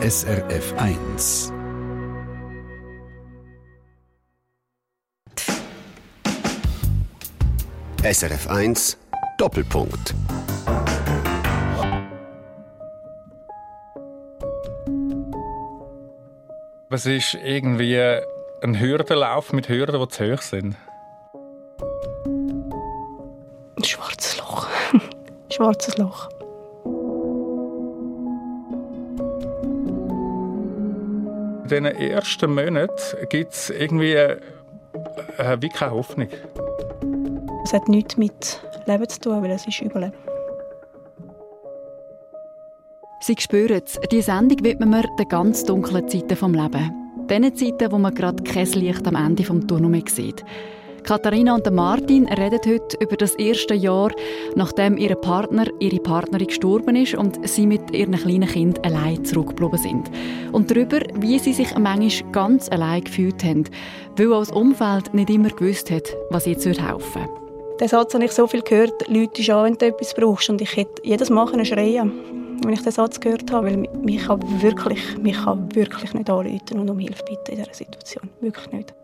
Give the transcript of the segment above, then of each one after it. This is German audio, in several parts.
SRF 1. SRF 1 Doppelpunkt. Es ist irgendwie ein Hürdenlauf mit Hürden, die zu hoch sind. Ein schwarzes Loch. Schwarzes Loch. In diesen ersten Monaten gibt es irgendwie äh, wie keine Hoffnung. Es hat nichts mit Leben zu tun, weil es ist Überleben. Sie spüren es, diese Sendung widmen wir den ganz dunklen Zeiten des Lebens. Den Zeiten, wo man gerade kein Licht am Ende des Tunnels mehr sieht. Katharina und Martin reden heute über das erste Jahr, nachdem ihr Partner, ihre Partnerin gestorben ist und sie mit ihren kleinen Kind allein zurückgeblieben sind. Und darüber, wie sie sich manchmal ganz allein gefühlt haben, weil auch das Umfeld nicht immer gewusst hat, was jetzt helfen würde. Den Satz habe ich so viel gehört, Leute schon, wenn du etwas brauchst. Und ich hätte jedes Mal schreien wenn ich den Satz gehört habe, weil mich kann wirklich, mich kann wirklich nicht anrufen und um Hilfe bitten in dieser Situation. Wirklich nicht.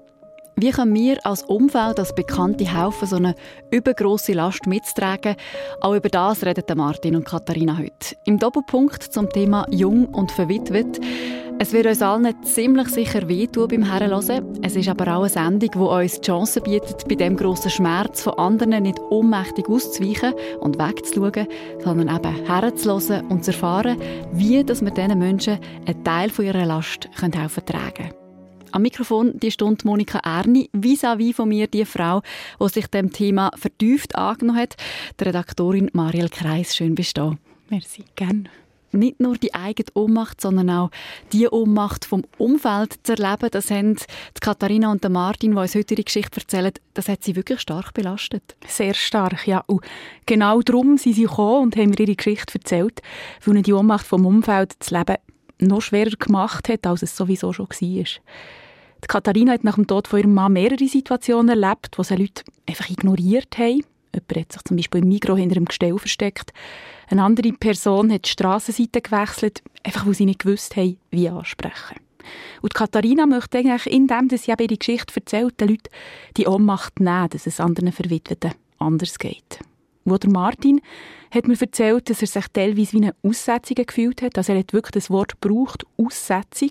Wie können wir als Umfeld, als Bekannte helfen, so eine übergroße Last mitzutragen? Auch über das reden Martin und Katharina heute. Im Doppelpunkt zum Thema Jung und Verwitwet. Es wird uns allen ziemlich sicher wehtun beim Herrenhören. Es ist aber auch eine Sendung, die uns die Chance bietet, bei dem grossen Schmerz von anderen nicht ohnmächtig auszuweichen und wegzuschauen, sondern eben herzuhören und zu erfahren, wie dass wir diesen Menschen einen Teil von ihrer Last helfen können. Am Mikrofon die Stunde Monika Erni, vis-à-vis von mir die Frau, die sich dem Thema vertieft angenommen hat, die Redaktorin Marielle Kreis. Schön bist du Merci, gerne nicht nur die eigene Ohnmacht, sondern auch die Ohnmacht vom Umfeld zu erleben. Das haben die Katharina und der Martin, die uns heute ihre Geschichte erzählen, das hat sie wirklich stark belastet. Sehr stark, ja. Und genau darum sind sie gekommen und haben mir ihre Geschichte erzählt, weil ihnen die Ohnmacht vom Umfeld das Leben noch schwerer gemacht hat, als es sowieso schon war. Die Katharina hat nach dem Tod von ihrem Mann mehrere Situationen erlebt, wo sie Leute einfach ignoriert haben. Jemand hat sich zum Beispiel im Mikro hinter einem Gestell versteckt. Eine andere Person hat die Strassenseite gewechselt, einfach weil sie nicht gewusst haben, wie ansprechen. Und Katharina möchte eigentlich, indem sie eben ihre Geschichte erzählt, den Leuten die Ohnmacht nehmen, dass es anderen Verwitweten anders geht. Wo der Martin hat mir erzählt, dass er sich teilweise wie eine Aussetzung gefühlt hat. Also er hat wirklich das Wort gebraucht, Aussetzung.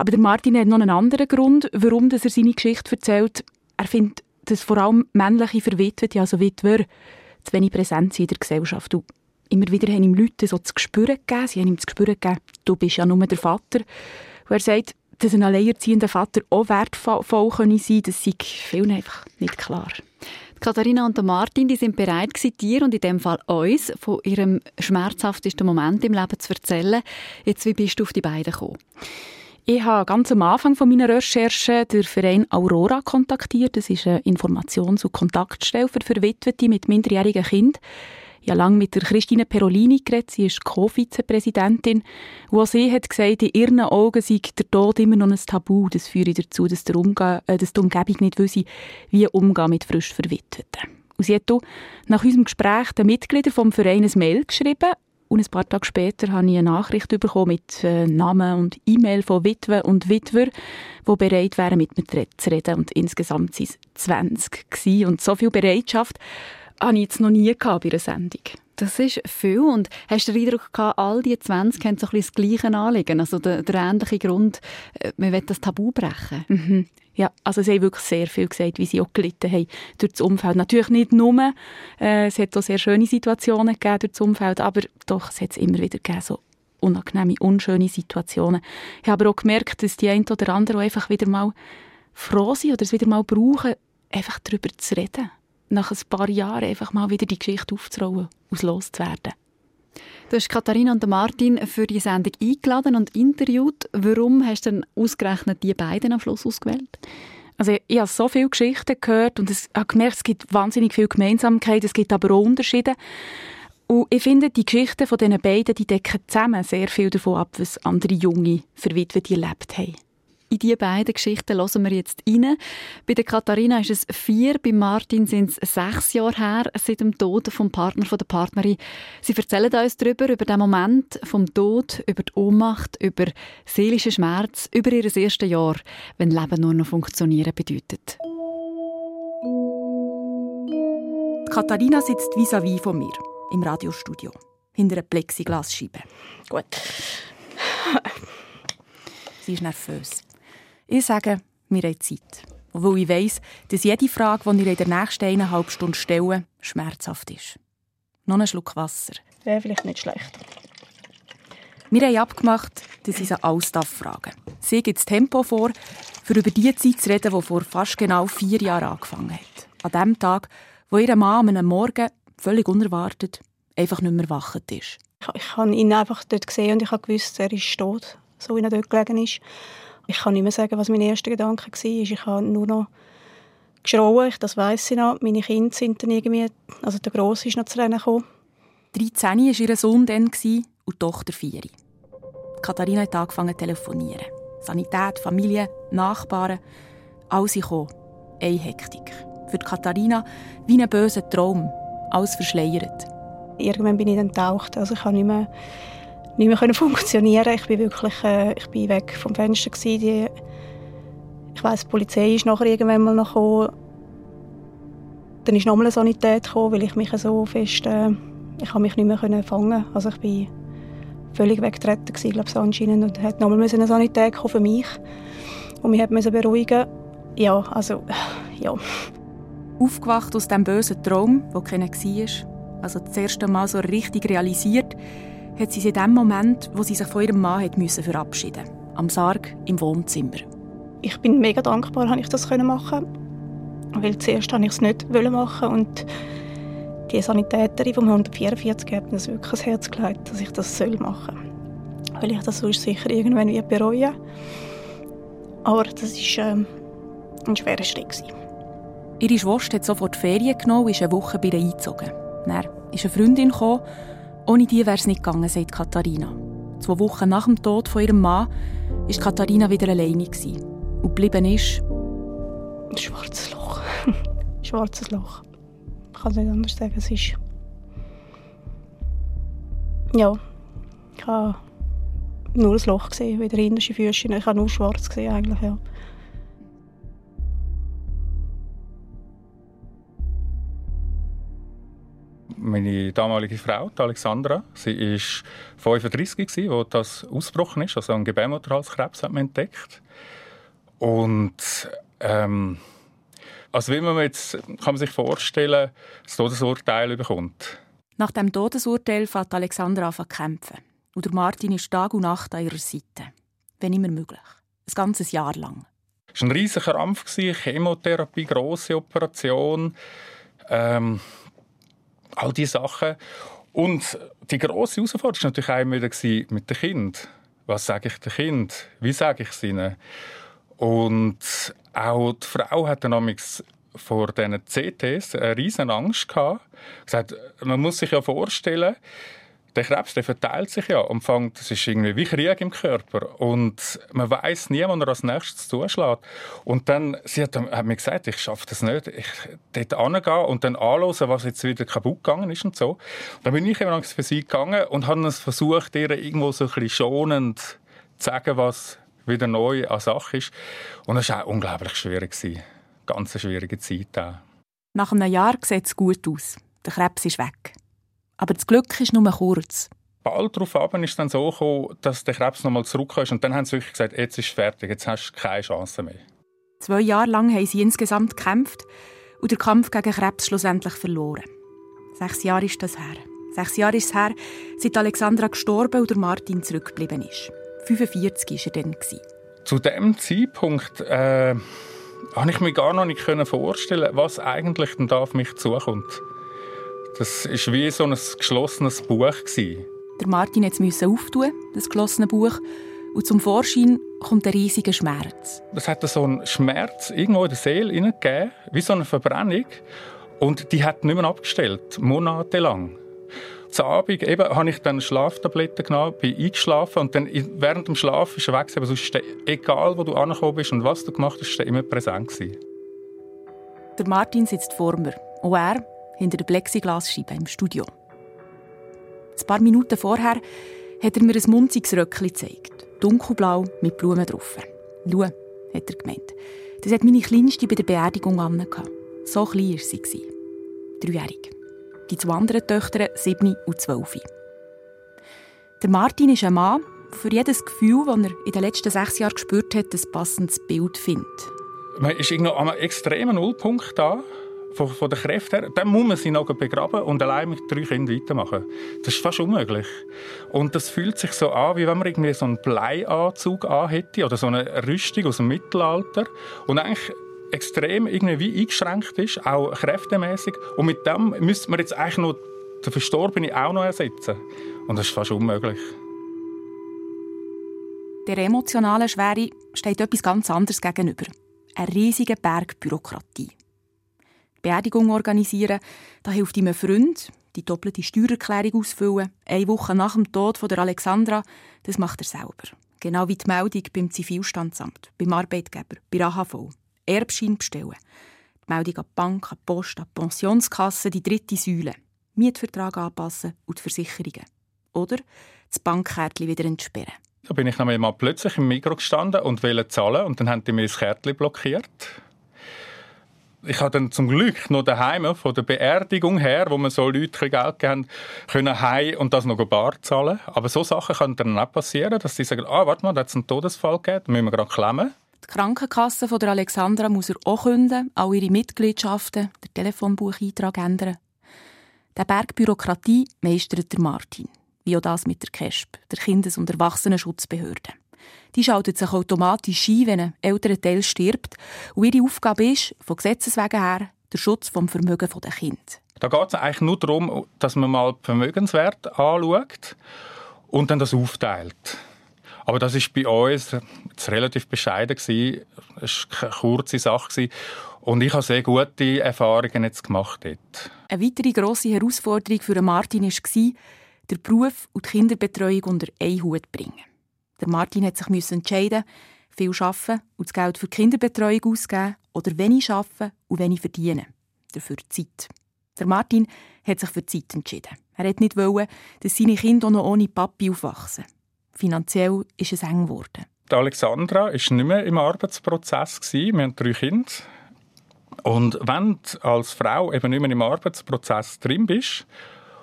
Aber der Martin hat noch einen anderen Grund, warum er seine Geschichte erzählt. Er findet, dass vor allem männliche Verwitwete, also Witwer, zu wenig präsent sind in der Gesellschaft. Und immer wieder haben ihm Leute so zu spüren gegeben, sie haben ihm zu spüren gegeben, du bist ja nur der Vater. Und er sagt, dass ein alleinerziehender Vater auch wertvoll sein könnte, das sei vielen einfach nicht klar. Katharina und Martin die sind bereit dir und in dem Fall uns von ihrem schmerzhaftesten Moment im Leben zu erzählen. Jetzt, wie bist du auf die beiden gekommen? Ich habe ganz am Anfang meiner Recherche den Verein Aurora kontaktiert. Das ist eine Informations- und Kontaktstelle für Verwitwete mit minderjährigen Kindern. Ich habe lange mit der Christine Perolini geredet, sie ist Co-Vizepräsidentin. Und sie hat gesagt, in ihren Augen sei der Tod immer noch ein Tabu. Das führt dazu, dass, der Umge äh, dass die Umgebung nicht wisse, wie umgehen mit frisch Verwitweten. Und sie hat nach unserem Gespräch den Mitgliedern vom Verein ein Mail geschrieben und ein paar Tage später habe ich eine Nachricht bekommen mit äh, Namen und E-Mail von Witwen und Witwer, die bereit wären, mit mir zu reden. Und insgesamt waren es 20 gewesen. Und so viel Bereitschaft habe ich jetzt noch nie gehabt bei einer Sendung. Das ist viel. Und hast du den Eindruck gehabt, all die 20 haben so ein bisschen das gleiche Anliegen? Also der, der ähnliche Grund, äh, man will das Tabu brechen? Mhm. Ja, also sie haben wirklich sehr viel gesagt, wie sie auch gelitten haben durch das Umfeld. Natürlich nicht nur, äh, es hat auch sehr schöne Situationen gegeben durch das Umfeld, aber doch, es hat es immer wieder gegeben, so unangenehme, unschöne Situationen. Ich habe aber auch gemerkt, dass die einen oder anderen einfach wieder mal froh sind oder es wieder mal brauchen, einfach darüber zu reden. Nach ein paar Jahren einfach mal wieder die Geschichte aufzurollen und loszuwerden. Du hast Katharina und Martin für die Sendung eingeladen und interviewt. Warum hast du denn ausgerechnet die beiden am Schluss ausgewählt? Also ich, habe so viele Geschichten gehört und ich habe gemerkt, es gibt wahnsinnig viele Gemeinsamkeiten, es gibt aber auch Unterschiede. Und ich finde, die Geschichten von diesen beiden, die decken zusammen sehr viel davon ab, was andere junge Verwitwete erlebt haben. In diese beiden Geschichten hören wir jetzt rein. Bei der Katharina ist es vier, bei Martin sind es sechs Jahre her seit dem Tod vom Partner von der Partnerin. Sie erzählen uns darüber, über den Moment vom Tod, über die Ohnmacht, über seelischen Schmerz, über ihr erstes Jahr, wenn Leben nur noch funktionieren bedeutet. Katharina sitzt vis-à-vis -vis von mir im Radiostudio hinter einer Plexiglasscheibe. Gut. Sie ist nervös. Ich sage, wir haben Zeit. Obwohl ich weiss, dass jede Frage, die ich in der nächsten eineinhalb Stunden stelle, schmerzhaft ist. Noch einen Schluck Wasser. Wäre vielleicht nicht schlecht. Wir haben abgemacht, dass ich sie alles fragen. Sie gibt das Tempo vor, für über die Zeit zu reden, die vor fast genau vier Jahren angefangen hat. An dem Tag, wo ihr Mann am Morgen, völlig unerwartet, einfach nicht mehr wachend ist. Ich, habe ihn einfach dort gesehen und ich habe gewusst, er ist tot, so wie er dort gelegen ist. Ich kann nicht mehr sagen, was mein erster Gedanke war. Ich habe nur noch geschrauen, das weiß ich noch. Meine Kinder sind dann irgendwie, also der Grosse ist noch zu rennen gekommen. 13 war ihr Sohn dann und die Tochter 4. Katharina hat angefangen zu telefonieren. Sanität, Familie, Nachbarn, alles gekommen. Eine Hektik. Für Katharina wie ein böser Traum. Alles verschleiert irgendwann bin ich dann getaucht. Also ich konnte nicht mehr, nicht mehr funktionieren. Ich bin wirklich äh, ich bin weg vom Fenster. Gewesen. Die, ich weiss, die Polizei ist nachher irgendwann mal noch gekommen. Dann ist nochmal eine Sanität gekommen, weil ich mich so fest... Äh, ich mich nicht mehr können fangen. Also ich bin völlig weggetreten gewesen, glaube ich, anscheinend. Und hat nochmal eine Sanität für mich. Und mich hat beruhigen. Ja, also, ja. Aufgewacht aus dem bösen Traum, der keiner war, also das erste Mal so richtig realisiert, hat sie sich in dem Moment, wo sie sich von ihrem Mann hat müssen verabschieden am Sarg im Wohnzimmer. Ich bin mega dankbar, dass ich das machen weil zuerst wollte ich es nicht machen und die Sanitäterin vom 144 hat mir das wirklich ans Herz gelegt, dass ich das machen soll. Weil ich das sonst sicher irgendwann wieder bereuen Aber das war ähm, ein schwerer Schritt. Ihre Schwester hat sofort Ferien genommen und ist eine Woche bei ihr eingezogen. Dann ist eine Freundin gekommen. Ohne die wäre es nicht gegangen, sagt Katharina. Zwei Wochen nach dem Tod von ihrem Mann war Katharina wieder alleine. Und geblieben ist... Ein schwarzes Loch. Ein schwarzes Loch. Ich kann es nicht anders sagen. Es ist... Ja. Ich habe nur ein Loch gesehen, wieder hinterste Füße. Ich habe nur schwarz gesehen eigentlich, ja. Meine damalige Frau, Alexandra, sie war 35, als das ausgebrochen ist, also ein Gebärmutterhalskrebs hat man entdeckt. Und ähm, also wie man jetzt, kann man sich vorstellen, das Todesurteil bekommt. Nach dem Todesurteil fängt Alexandra an zu kämpfen. Und Martin ist Tag und Nacht an ihrer Seite. Wenn immer möglich. Ein ganzes Jahr lang. Es war ein riesiger Krampf, Chemotherapie, grosse Operation. Ähm, all diese Sachen. Und die grosse Herausforderung war natürlich auch immer mit dem Kind. Was sage ich dem Kind? Wie sage ich es ihnen? Und auch die Frau hat dann vor diesen CTs eine riesen Angst gehabt. Gesagt, man muss sich ja vorstellen, der Krebs der verteilt sich ja und fängt, das ist irgendwie wie Krieg im Körper und man weiß nie, wann er als nächstes zuschlägt. Und dann, sie hat, hat mir gesagt, ich schaffe das nicht, ich dort hingehen und dann anschauen, was jetzt wieder kaputt gegangen ist und so. Und dann bin ich immer für sie gegangen und habe es versucht, ihr irgendwo so ein bisschen schonend zu sagen, was wieder neu an Sache ist. Und es war auch unglaublich schwierig. Ganz eine schwierige Zeit auch. Nach einem Jahr sieht es gut aus. Der Krebs ist weg. Aber das Glück ist nur kurz. Bald darauf ist es dann so gekommen, dass der Krebs nochmal zurückkam. Und dann haben sie wirklich gesagt, jetzt ist es fertig, jetzt hast du keine Chance mehr. Zwei Jahre lang haben sie insgesamt gekämpft und den Kampf gegen Krebs schlussendlich verloren. Sechs Jahre ist das her. Sechs Jahre ist es her, seit Alexandra gestorben und Martin zurückgeblieben ist. 45 war er dann. Zu dem Zeitpunkt äh, konnte ich mir gar noch nicht vorstellen, was eigentlich dann da auf mich zukommt. Das war wie so ein geschlossenes Buch. Der Martin musste es auftun, das geschlossene Buch. Und zum Vorschein kommt ein riesiger Schmerz. Es hat so einen Schmerz irgendwo in der Seele gegeben, wie so eine Verbrennung. Und die hat nicht mehr abgestellt, monatelang. Zu Abend eben, habe ich dann Schlaftabletten genommen, bin eingeschlafen und dann während dem Schlaf ist er weg. Aber sonst egal, wo du angekommen bist und was du gemacht hast, er immer präsent gewesen. Der Martin sitzt vor mir und er hinter der Plexiglasscheibe im Studio. Ein paar Minuten vorher hat er mir ein munziges Röckchen gezeigt. Dunkelblau mit Blumen drauf. Schau, hat er gemeint. Das hat meine Kleinste bei der Beerdigung an. So klein war sie. Dreijährig. Die zwei anderen Töchter, sieben und zwölf. Der Martin ist ein Mann, der für jedes Gefühl, das er in den letzten sechs Jahren gespürt hat, ein passendes Bild findet. Man ist an einem extremen Nullpunkt da von, von den Kräften her, dann muss man sie noch begraben und allein mit drei Kindern weitermachen. Das ist fast unmöglich. Und das fühlt sich so an, wie wenn man irgendwie so einen Bleianzug hätte oder so eine Rüstung aus dem Mittelalter und eigentlich extrem irgendwie wie eingeschränkt ist, auch kräftemäßig. Und mit dem müsste man jetzt eigentlich noch den Verstorbenen auch noch ersetzen. Und das ist fast unmöglich. Der emotionalen Schwere steht etwas ganz anderes gegenüber. Eine riesige Berg Bürokratie. Beerdigung organisieren, da hilft ihm ein Freund, die doppelte Steuererklärung ausfüllen, eine Woche nach dem Tod von der Alexandra, das macht er selber. Genau wie die Meldung beim Zivilstandsamt, beim Arbeitgeber, bei AHV. Erbschein bestellen. Die Meldung an die Bank, an die Post, an die Pensionskasse, die dritte Säule. Mietvertrag anpassen und die Versicherungen. Oder das Bankkärtchen wieder entsperren. Da bin ich noch einmal plötzlich im Mikro gestanden und wollte zahlen und dann haben die mir das Kärtchen blockiert ich habe dann zum Glück noch daheim von der Beerdigung her, wo man so Leute Geld geben können heim und das noch bar zahlen. Aber so Sachen können dann auch passieren, dass sie sagen, ah, warte mal, da hat es einen Todesfall gegeben, müssen wir gerade klemmen. Die Krankenkasse von der Alexandra muss er auch künden, auch ihre Mitgliedschaften, der Telefonbucheintrag ändern. Der Berg Bürokratie meistert der Martin, wie auch das mit der KESP, der Kindes- und Erwachsenenschutzbehörde die schaltet sich automatisch ein, wenn ein älterer Teil stirbt. Und ihre Aufgabe ist, von Gesetzes wegen her, der Schutz vom Vermögen der Kinder. Da geht es eigentlich nur darum, dass man mal den Vermögenswert anschaut und dann das aufteilt. Aber das ist bei uns relativ bescheiden gewesen. Es war eine kurze Sache und ich habe sehr gute Erfahrungen jetzt gemacht dort. Eine weitere grosse Herausforderung für Martin war, den Beruf und die Kinderbetreuung unter einen Hut zu bringen. Der Martin hat sich entscheiden, viel arbeiten und das Geld für die Kinderbetreuung auszugeben oder wenig arbeiten und wenig verdienen. Dafür Zeit. Der Martin hat sich für Zeit entschieden. Er wollte nicht wollen, dass seine Kinder noch ohne Papi aufwachsen. Finanziell ist es eng geworden. Die Alexandra war nicht mehr im Arbeitsprozess. Wir haben drei Kinder. Und wenn du als Frau eben nicht mehr im Arbeitsprozess drin bist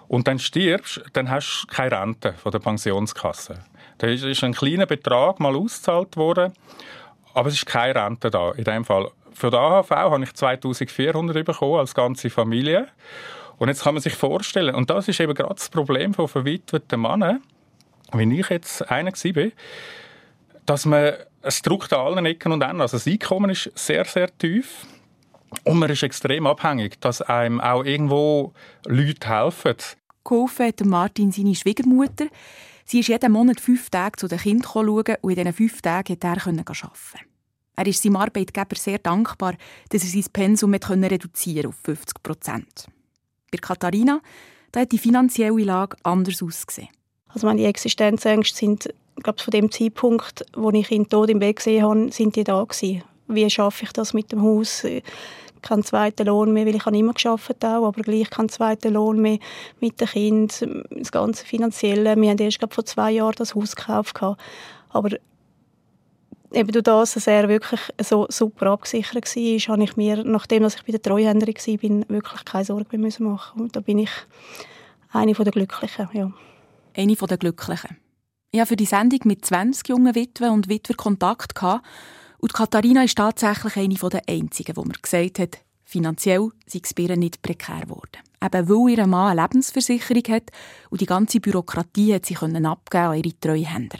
und dann stirbst, dann hast du keine Rente von der Pensionskasse. Da ist ein kleiner Betrag mal ausgezahlt worden, aber es ist keine Rente da in dem Fall. Für die AHV habe ich 2400 bekommen als ganze Familie. Und jetzt kann man sich vorstellen, und das ist eben gerade das Problem von verwitweten Männern, wie ich jetzt einer war, dass man, es drückt an allen Ecken und Enden. Also das Einkommen ist sehr, sehr tief. Und man ist extrem abhängig, dass einem auch irgendwo Leute helfen. Geholfen hat Martin seine Schwiegermutter. Sie ist jeden Monat fünf Tage zu den Kindern schauen und in diesen fünf Tagen konnte er arbeiten. Er ist seinem Arbeitgeber sehr dankbar, dass er sein Pensum reduzieren auf 50 Prozent. Bei Katharina da hat die finanzielle Lage anders ausgesehen. Also meine Existenzängste sind, glaube von dem Zeitpunkt, wo ich ihn tot im Bett gesehen habe, sind die da gewesen. Wie schaffe ich das mit dem Haus? keinen zweiten Lohn mehr, weil ich habe immer geschafft auch, aber gleich keinen zweiten Lohn mehr mit den Kindern, das ganze Finanzielle. Wir haben erst vor zwei Jahren das Haus gekauft. Aber eben durch das, dass er wirklich so super abgesichert war, habe ich mir, nachdem ich bei der Treuhänderin war, wirklich keine Sorgen mehr machen Und da bin ich eine der Glücklichen, ja. Eine der Glücklichen. Ich hatte für die Sendung mit 20 jungen Witwen und Witwer Kontakt gehabt und Katharina ist tatsächlich eine der einzigen, wo mir gesagt hat, finanziell sei es bei nicht prekär geworden. Eben weil ihr Mann eine Lebensversicherung hat und die ganze Bürokratie hat sie können abgeben an ihre Treuhänder.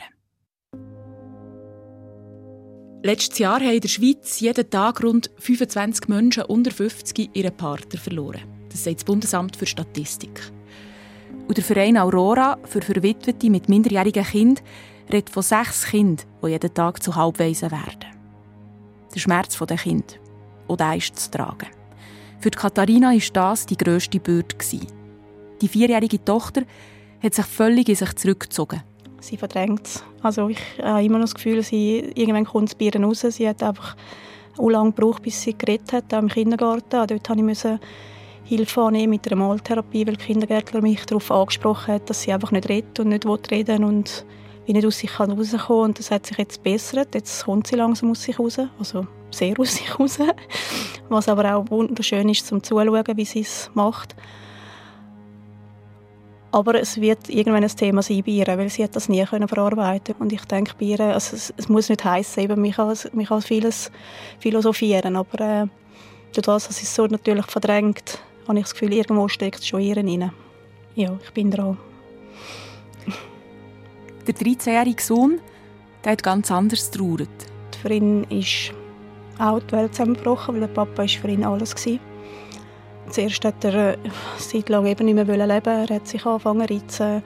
Letztes Jahr haben in der Schweiz jeden Tag rund 25 Menschen unter 50 ihren Partner verloren. Das sagt das Bundesamt für Statistik. Und der Verein Aurora für Verwitwete mit minderjährigen Kindern redet von sechs Kindern, die jeden Tag zu Halbweisen werden. Der Schmerz der Kind. Und ist zu tragen. Für Katharina war das die grösste Bürde. Die vierjährige Tochter hat sich völlig in sich zurückgezogen. Sie verdrängt es. Also ich habe immer noch das Gefühl, sie, irgendwann kommt das Bier raus. Sie hat einfach auch lange gebraucht, bis sie geredet hat, im Kindergarten. Dort musste ich Hilfe annehmen mit einer Maltherapie, weil der Kindergärtner mich darauf angesprochen hat, dass sie einfach nicht redet und nicht reden will und wie nicht aus sich rauskommen kann. Und das hat sich jetzt gebessert. Jetzt kommt sie langsam aus sich raus, also sehr aus sich raus. Was aber auch wunderschön ist, zum Zuschauen, wie sie es macht. Aber es wird irgendwann ein Thema sein bei ihr, weil sie hat das nie können verarbeiten Und ich denke bei ihr, also es, es muss nicht heißen, eben, mich kann, mich kann vieles philosophieren, aber äh, durch das, dass es so natürlich verdrängt, habe ich das Gefühl, irgendwo steckt es schon ihr rein. Ja, ich bin dran. Der 13-jährige Sohn der hat ganz anders trauert. Für ihn ist auch die Welt zusammengebrochen, weil der Papa ist für ihn alles war. Zuerst hat er eine Zeit lang eben nicht mehr leben Er hat sich angefangen zu reizen.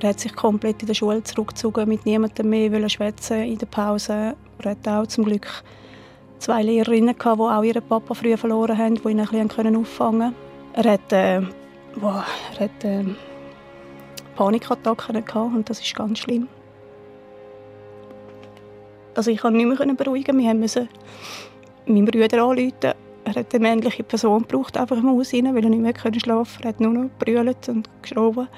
Er hat sich komplett in der Schule zurückgezogen, mit niemandem mehr schwätzen in der Pause. Er hat auch zum Glück zwei Lehrerinnen gehabt, die auch ihren Papa früh verloren haben, die ihn ein bisschen auffangen konnten. Er hat, äh, boah, er hat äh, Panikattacken gehabt und das ist ganz schlimm. Also ich konnte nicht mehr beruhigen. Wir mussten meinen Bruder anrufen. Er hat eine männliche Person gebraucht, einfach im Haus rein, weil er nicht mehr schlafen konnte. Er hat nur noch brüllt und geschrien.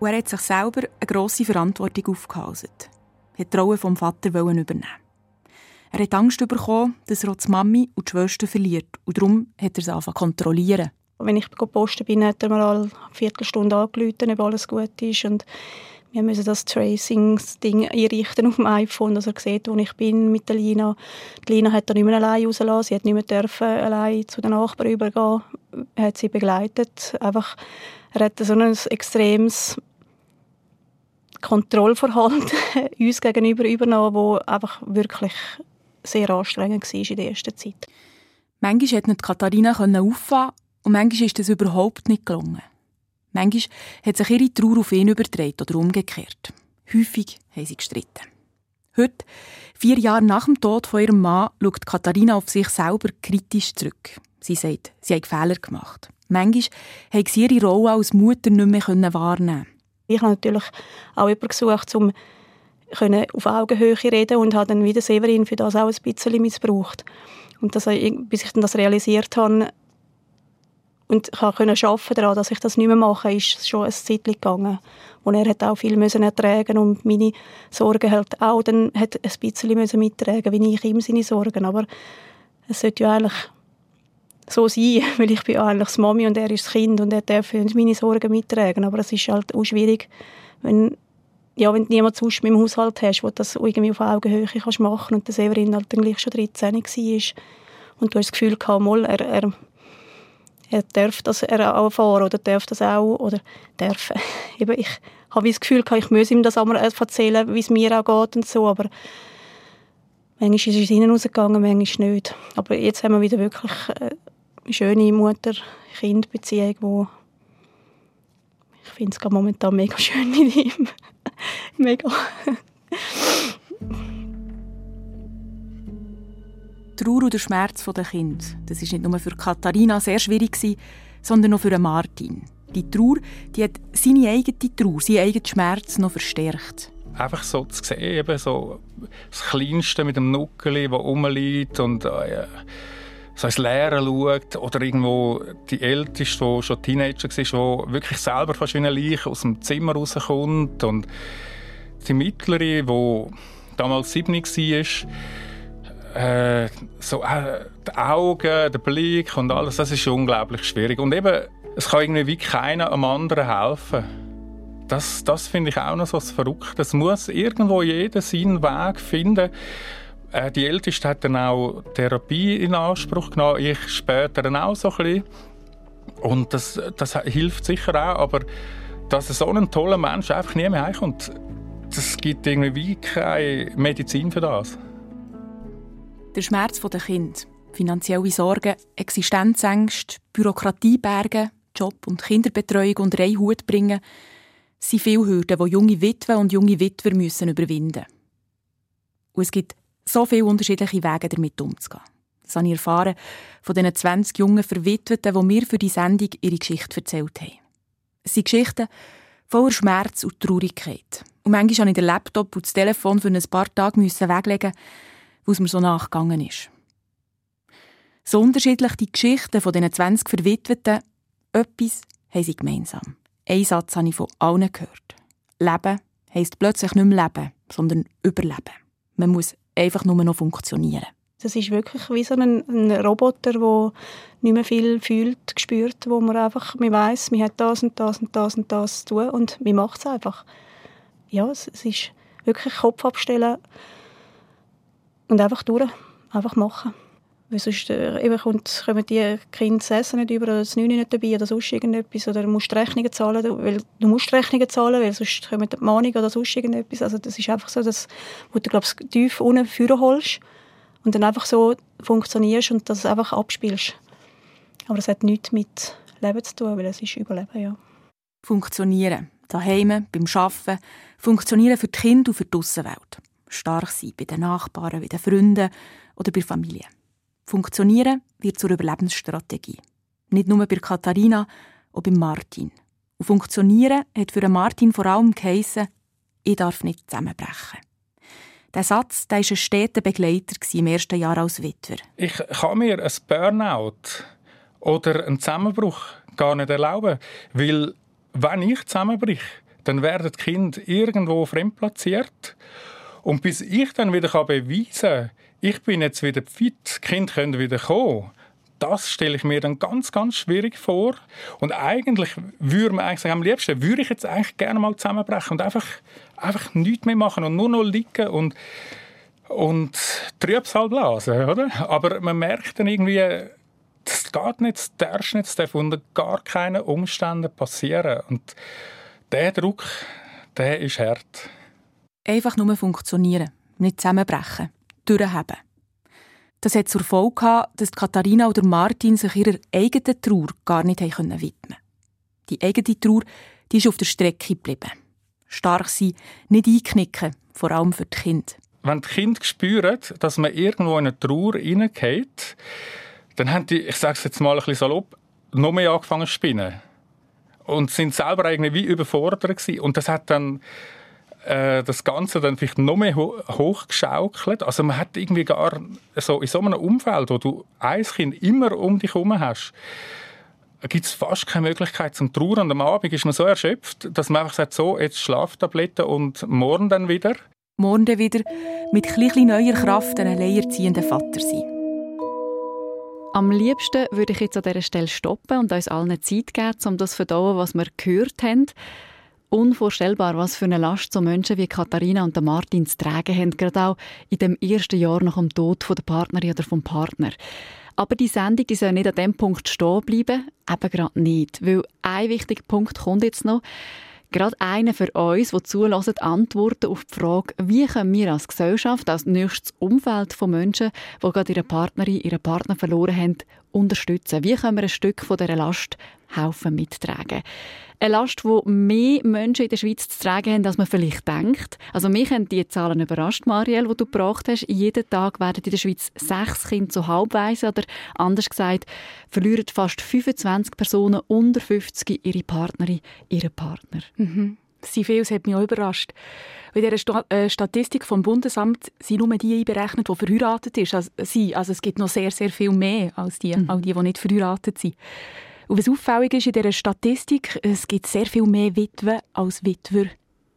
Und er hat sich selber eine grosse Verantwortung aufgehalten. Er die Rolle vom Vater übernehmen. Er hat Angst bekommen, dass er auch die Mami und die Schwester verliert. Und darum hat er sie angefangen kontrollieren. Wenn ich posten bin, hat er mir alle eine Viertelstunde angerufen, ob alles gut ist. Und wir müssen das Tracing-Ding einrichten auf dem iPhone, dass er sieht, wo ich bin mit der Lina. Die Lina hat er nicht mehr allein rausgelassen. Sie hat nicht mehr dürfen, allein zu den Nachbarn übergehen. Er hat sie begleitet. Einfach, er hat so ein extremes Kontrollverhalten uns gegenüber übernommen, wo einfach wirklich sehr anstrengend war in der ersten Zeit. Manchmal konnte Katharina auffahren und manchmal ist das überhaupt nicht gelungen. Manchmal hat sich ihre Trauer auf ihn übertragen oder umgekehrt. Häufig haben sie gestritten. Heute, vier Jahre nach dem Tod von ihrem Mann, schaut Katharina auf sich selber kritisch zurück. Sie sagt, sie hat Fehler gemacht. Manchmal hat sie ihre Rolle als Mutter nicht mehr wahrnehmen Ich habe natürlich auch jemanden gesucht, um auf Augenhöhe reden und habe dann wieder Severin für das auch ein bisschen missbraucht. Und das, bis ich dann das realisiert habe und ich konnte arbeiten daran, dass ich das nicht mehr mache, ist schon ein Zeit gegangen. Und er hat auch viel müssen ertragen und meine Sorgen halt auch dann hat ein bisschen müssen mittragen, wie ich ihm seine Sorgen. Aber es sollte ja eigentlich so sein, weil ich bin eigentlich das Mami und er ist das Kind und er darf meine Sorgen mittragen. Aber es ist halt auch schwierig, wenn ja, wenn du niemanden sonst dem Haushalt hast, der das irgendwie auf Augenhöhe kannst machen und der Severin halt dann gleich schon 13 war und du hast das Gefühl gehabt, er, er, er darf das er auch erfahren oder darf das auch, oder darf, eben, ich habe das Gefühl ich muss ihm das einmal erzählen, wie es mir auch geht und so, aber manchmal ist es innen rausgegangen, manchmal nicht. Aber jetzt haben wir wieder wirklich eine schöne Mutter-Kind-Beziehung, wo ich finde es momentan mega schön mit ihm. mega. Trauer und der Schmerz der Kind, das ist nicht nur für Katharina sehr schwierig sondern auch für Martin. Die Trauer, die hat seine eigene Trauer, seinen eigenen Schmerz noch verstärkt. Einfach so zu sehen, eben so das Kleinste mit dem Nuckeli, das rumliegt und äh, so ins Leere schaut oder irgendwo die Älteste, die schon Teenager war, die wirklich selber fast wie eine Leiche aus dem Zimmer rauskommt und die Mittlere, die damals 7 war, äh, so, äh, die Augen, der Blick und alles, das ist unglaublich schwierig. Und eben, es kann irgendwie wie keiner am anderen helfen. Das, das finde ich auch noch so verrückt. Es muss irgendwo jeder seinen Weg finden. Äh, die Älteste hat dann auch Therapie in Anspruch genommen, ich später auch so ein bisschen. Und das, das hilft sicher auch, aber dass so ein toller Mensch einfach nie mehr heimkommt, das gibt irgendwie keine Medizin für das. Der Schmerz der Kind, finanzielle Sorgen, Existenzängste, Bürokratieberge, Job und Kinderbetreuung einen Hut bringen, sind viele Hürden, die junge Witwen und junge Witwer müssen überwinden müssen. Und es gibt so viele unterschiedliche Wege, damit umzugehen. Das habe ich erfahren von diesen 20 jungen Verwitweten, die mir für die Sendung ihre Geschichte erzählt haben. Es sind Geschichten voller Schmerz und Traurigkeit. Und manchmal musste ich den Laptop und das Telefon für ein paar Tage weglegen, wo es mir so nachgegangen ist. So unterschiedlich die Geschichten von diesen 20 Verwitweten, etwas haben sie gemeinsam. Ein Satz habe ich von allen gehört. Leben heisst plötzlich nicht mehr leben, sondern überleben. Man muss einfach nur noch funktionieren. Das ist wirklich wie so ein, ein Roboter, der nicht mehr viel fühlt, spürt, wo man einfach, man weiß, man hat das und das und das und das zu tun und man macht es einfach. Ja, es, es ist wirklich Kopf abstellen und einfach durch, einfach machen. Weil sonst äh, kommt, kommen die Kinder das Essen nicht über oder das Neune nicht dabei oder sonst irgendetwas. Oder du musst Rechnungen zahlen, weil du musst Rechnungen zahlen, weil sonst kommen die Mahnung oder sonst irgendetwas. Also das ist einfach so, dass, wo du glaubst, tief unten führen holst und dann einfach so funktionierst und das einfach abspielst. Aber das hat nichts mit Leben zu tun, weil es ist Überleben, ja. Funktionieren. Daheim, beim Arbeiten. Funktionieren für die Kinder und für die Aussenwelt. Stark sein bei den Nachbarn, bei den Freunden oder bei der Familie. Funktionieren wird zur Überlebensstrategie. Nicht nur bei Katharina, auch bei Martin. Und Funktionieren hat für Martin vor allem geheissen, ich darf nicht zusammenbrechen. Der Satz der war ein steter Begleiter im ersten Jahr als Witwer. Ich kann mir ein Burnout oder einen Zusammenbruch gar nicht erlauben, weil wenn ich zusammenbrich, dann werden die Kinder irgendwo fremdplatziert und bis ich dann wieder beweisen kann, ich bin jetzt wieder fit, die Kinder können wieder kommen. Das stelle ich mir dann ganz, ganz schwierig vor. Und eigentlich würde man eigentlich sagen, am liebsten würde ich jetzt eigentlich gerne mal zusammenbrechen und einfach, einfach nichts mehr machen und nur noch liegen und, und Trübsal blasen, oder? Aber man merkt dann irgendwie, das geht nicht, das darf nicht, das darf unter gar keinen Umständen passieren. Und der Druck, der ist hart. Einfach nur funktionieren, nicht zusammenbrechen durchheben. Das hat zur Folge gehabt, dass Katharina oder Martin sich ihrer eigenen Trauer gar nicht widmen konnten. Die eigene Trauer die ist auf der Strecke geblieben. Stark sein, nicht einknicken, vor allem für die Kinder. Wenn die Kinder spüren, dass man irgendwo in eine Trauer hineingeht, dann haben die, ich sage es jetzt mal ein bisschen salopp, noch mehr angefangen zu spinnen. Und sind selber irgendwie wie überfordert gewesen. Und das hat dann äh, das Ganze dann vielleicht noch mehr ho hochgeschaukelt. Also man hat irgendwie gar so in so einem Umfeld, wo du ein Kind immer um dich herum hast, gibt es fast keine Möglichkeit zum Trauern. Und am Abend ist man so erschöpft, dass man einfach sagt, so, jetzt Schlaftabletten und morgen dann wieder. Morgen dann wieder mit ein neuer Kraft einen alleinerziehenden Vater sein. Am liebsten würde ich jetzt an dieser Stelle stoppen und uns allen Zeit geben, um das zu verdauen, was wir gehört haben. Unvorstellbar, was für eine Last so Menschen wie Katharina und Martin zu tragen haben, gerade auch in dem ersten Jahr nach dem Tod der Partnerin oder vom Partner. Aber die Sendung die soll nicht an dem Punkt stehen bleiben, eben gerade nicht, weil ein wichtiger Punkt kommt jetzt noch. Gerade einer für uns, der zulassen, Antworten auf die Frage, wie können wir als Gesellschaft, als nächstes Umfeld von Menschen, die gerade ihre Partnerin, ihren Partner verloren haben, unterstützen? Wie können wir ein Stück von dieser Last helfen mittragen? Eine Last, die mehr Menschen in der Schweiz zu tragen haben, als man vielleicht denkt. Also mich haben die Zahlen überrascht, Marielle, die du gebracht hast. Jeden Tag werden in der Schweiz sechs Kinder zu Halbweisen oder anders gesagt, verlieren fast 25 Personen unter 50 ihre Partnerin, ihren Partner. Mhm. Das sind viele, das hat mich auch überrascht. In dieser Sta äh, Statistik vom Bundesamt sind nur die einberechnet, die verheiratet ist. Also, sie. also es gibt noch sehr, sehr viel mehr als die, mhm. all die, die nicht verheiratet sind. Und was auffällig ist in dieser Statistik, es gibt sehr viel mehr Witwen als Witwer.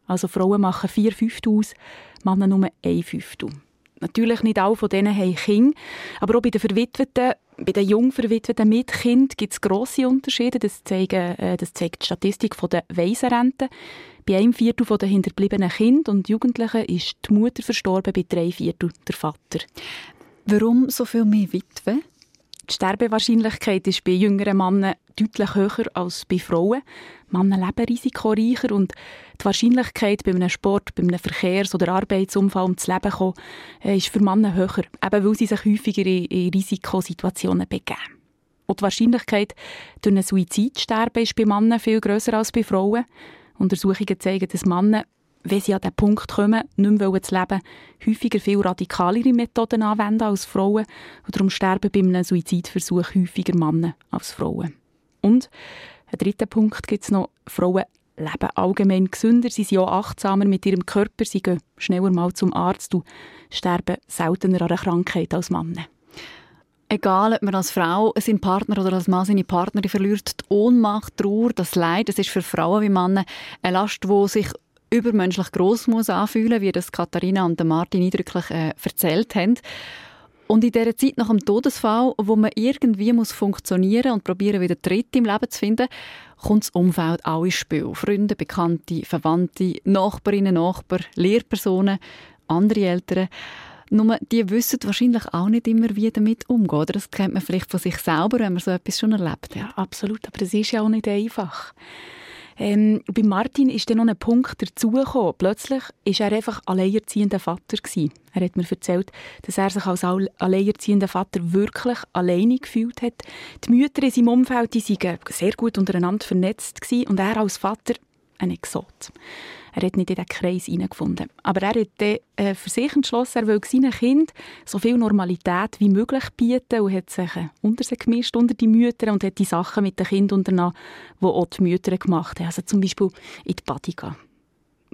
Also Frauen machen vier Fünftel aus, Männer nur ein Fünftel. Natürlich nicht alle von denen haben Kinder, aber auch bei den Verwitweten, bei den jung Verwitweten mit Kind gibt es grosse Unterschiede. Das, zeigen, äh, das zeigt die Statistik der Waisenrente. Bei einem Viertel der hinterbliebenen Kinder und Jugendlichen ist die Mutter verstorben, bei drei Viertel der Vater. Warum so viel mehr Witwen? Die Sterbewahrscheinlichkeit ist bei jüngeren Männern deutlich höher als bei Frauen. Männer leben risikoreicher und die Wahrscheinlichkeit, bei einem Sport, bei einem Verkehrs- oder Arbeitsunfall ums Leben zu kommen, äh, ist für Männer höher, eben weil sie sich häufiger in, in Risikosituationen begeben. Und die Wahrscheinlichkeit, durch einen Suizid zu sterben, ist bei Männern viel grösser als bei Frauen. Untersuchungen zeigen, dass Männer wenn sie an den Punkt kommen, nicht mehr zu leben, häufiger viel radikalere Methoden anwenden als Frauen und darum sterben bei einem Suizidversuch häufiger Männer als Frauen. Und ein dritter Punkt gibt es noch, Frauen leben allgemein gesünder, sie sind auch achtsamer mit ihrem Körper, sie gehen schneller mal zum Arzt und sterben seltener an einer Krankheit als Männer. Egal, ob man als Frau seinen Partner oder als Mann seine Partnerin verliert, die Ohnmacht, die Trauer, das Leid, das ist für Frauen wie Männer eine Last, die sich übermenschlich groß muss anfühlen, wie das Katharina und Martin eindrücklich äh, erzählt haben. Und in dieser Zeit nach dem Todesfall, wo man irgendwie muss funktionieren und probieren wieder Tritt im Leben zu finden, kommt das Umfeld auch ins Spiel. Freunde, Bekannte, Verwandte, Nachbarinnen, Nachbarn, Lehrpersonen, andere Eltern. Nur die wissen wahrscheinlich auch nicht immer, wie damit. Oder das kennt man vielleicht von sich selber, wenn man so etwas schon erlebt hat. Ja, absolut. Aber es ist ja auch nicht einfach. Ähm, bei Martin ist dann noch ein Punkt dazugekommen. Plötzlich war er einfach alleinerziehender Vater gewesen. Er hat mir erzählt, dass er sich als alleinerziehender Vater wirklich alleine gefühlt hat. Die Mütter in seinem Umfeld die waren sehr gut untereinander vernetzt gewesen und er als Vater ein Exot. Er hat nicht in diesen Kreis hineingefunden. Aber er hat dann, äh, für sich entschlossen, er will seinen Kind so viel Normalität wie möglich bieten und hat sich äh, unter sie gemischt, unter die Mütter und hat die Sachen mit den Kindern unternommen, die auch die Mütter gemacht haben. Also zum Beispiel in die Body gehen.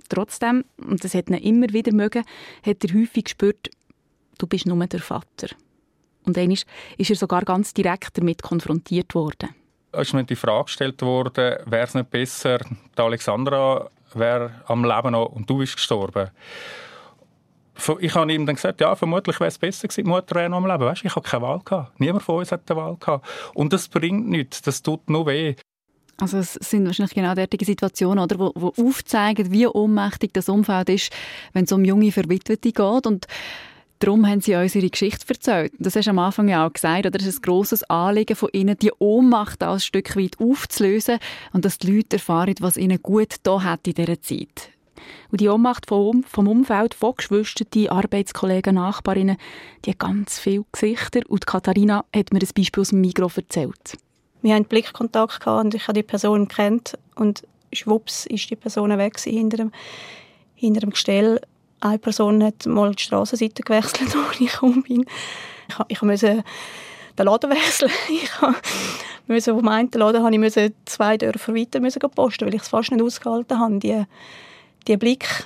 Trotzdem, und das hat ihn immer wieder mögen, hat er häufig gespürt, du bist nur der Vater. Und einmal ist er sogar ganz direkt damit konfrontiert worden. Es ist mir die Frage gestellt worden, wäre es nicht besser, die Alexandra wäre am Leben noch und du bist gestorben. Ich habe ihm dann gesagt, ja, vermutlich wäre es besser gewesen, Mutter wäre noch am Leben. Weißt, ich habe keine Wahl gehabt. Niemand von uns hat eine Wahl gehabt. Und das bringt nichts, das tut nur weh. Also es sind wahrscheinlich genau derartige Situationen, oder, wo, wo aufzeigen, wie ohnmächtig das Umfeld ist, wenn es um junge Verwitwete geht. Und Darum haben sie uns ihre Geschichte erzählt. Das hast du am Anfang ja auch gesagt, oder? Es ist ein grosses Anliegen von ihnen, die Ohnmacht ein Stück weit aufzulösen und dass die Leute erfahren, was ihnen gut da hat in dieser Zeit. Und die Ohnmacht vom, vom Umfeld, von Geschwistern, Arbeitskollegen, Nachbarinnen, die hat ganz viele Gesichter. Und Katharina hat mir ein Beispiel aus dem Migros erzählt. Wir hatten Blickkontakt und ich habe die Person kennt und schwupps ist die Person weg hinter dem, hinter dem Gestell eine Person hat mal die Strassenseite gewechselt, als ich gekommen bin. Ich, ich musste den Laden wechseln. Ich musste vom einen Laden habe ich zwei Dörfer weiter müssen posten, weil ich es fast nicht ausgehalten habe. Die, die Blick,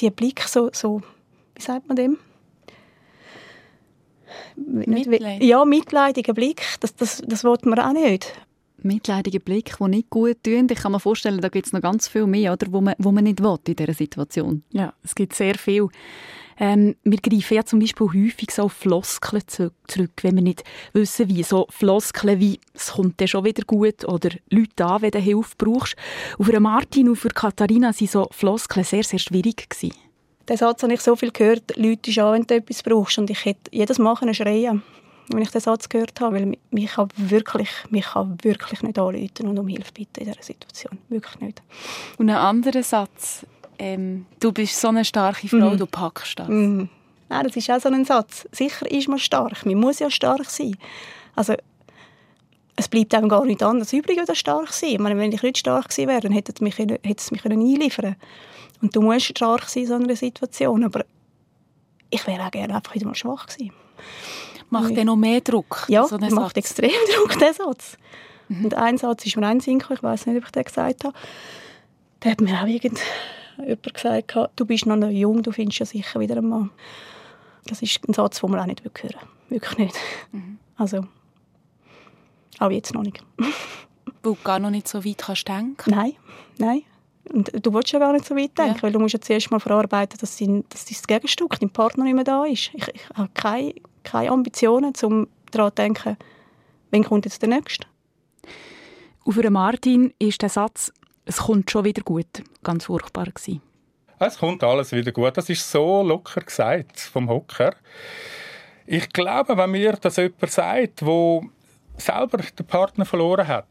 die Blick so, so, wie sagt man dem? Mitleid. Ja, mitleidiger Blick, das, das, das will man auch nicht mitleidige Blick, die nicht gut tun. Ich kann mir vorstellen, da gibt es noch ganz viel mehr, oder, wo, man, wo man nicht will in dieser Situation. Ja, es gibt sehr viel. Ähm, wir greifen ja zum Beispiel häufig so auf Floskeln zurück, wenn wir nicht wissen, wie. So Floskeln wie, es kommt dann schon wieder gut oder Leute an, wenn du Hilfe brauchst. Und für Martin und für Katharina waren so Floskeln sehr, sehr schwierig. Gewesen. Den Satz habe ich so viel gehört, Leute schon, wenn du etwas brauchst. Und ich hätte jedes Mal schreien wenn ich den Satz gehört habe, weil mich kann wirklich, mich kann wirklich nicht anrufen und um Hilfe bitten in dieser Situation. Wirklich nicht. Und ein anderer Satz, ähm, du bist so eine starke Frau, mhm. du packst das. Mhm. Nein, das ist auch so ein Satz. Sicher ist man stark, man muss ja stark sein. Also, es bleibt einem gar nicht anders übrig, als stark sein. Ich meine, wenn ich nicht stark gewesen wäre, dann hätte es mich, hätte es mich einliefern können. Und du musst stark sein in so einer Situation. Aber ich wäre auch gerne einfach wieder mal schwach gewesen. Macht der noch mehr Druck? Ja, so macht Satz. extrem Druck, der Satz. Mhm. Und ein Satz ist mir ein Sinn ich weiß nicht, ob ich den gesagt habe. Da hat mir auch irgend jemand gesagt, du bist noch jung, du findest ja sicher wieder einen Mann. Das ist ein Satz, den man auch nicht hören will. Wirklich nicht. Mhm. Also, auch jetzt noch nicht. Weil du gar noch nicht so weit kannst denken Nein, nein. Und du willst ja gar nicht so weit denken, ja. weil du musst ja zuerst mal verarbeiten, dass, dein, dass das Gegenstück, dein Partner nicht mehr da ist. Ich, ich habe keine keine Ambitionen, um daran zu denken, wann kommt jetzt der Nächste. Und für Martin ist der Satz, es kommt schon wieder gut, ganz furchtbar gewesen. Es kommt alles wieder gut. Das ist so locker gesagt vom Hocker. Ich glaube, wenn mir das jemand sagt, wo selber den Partner verloren hat,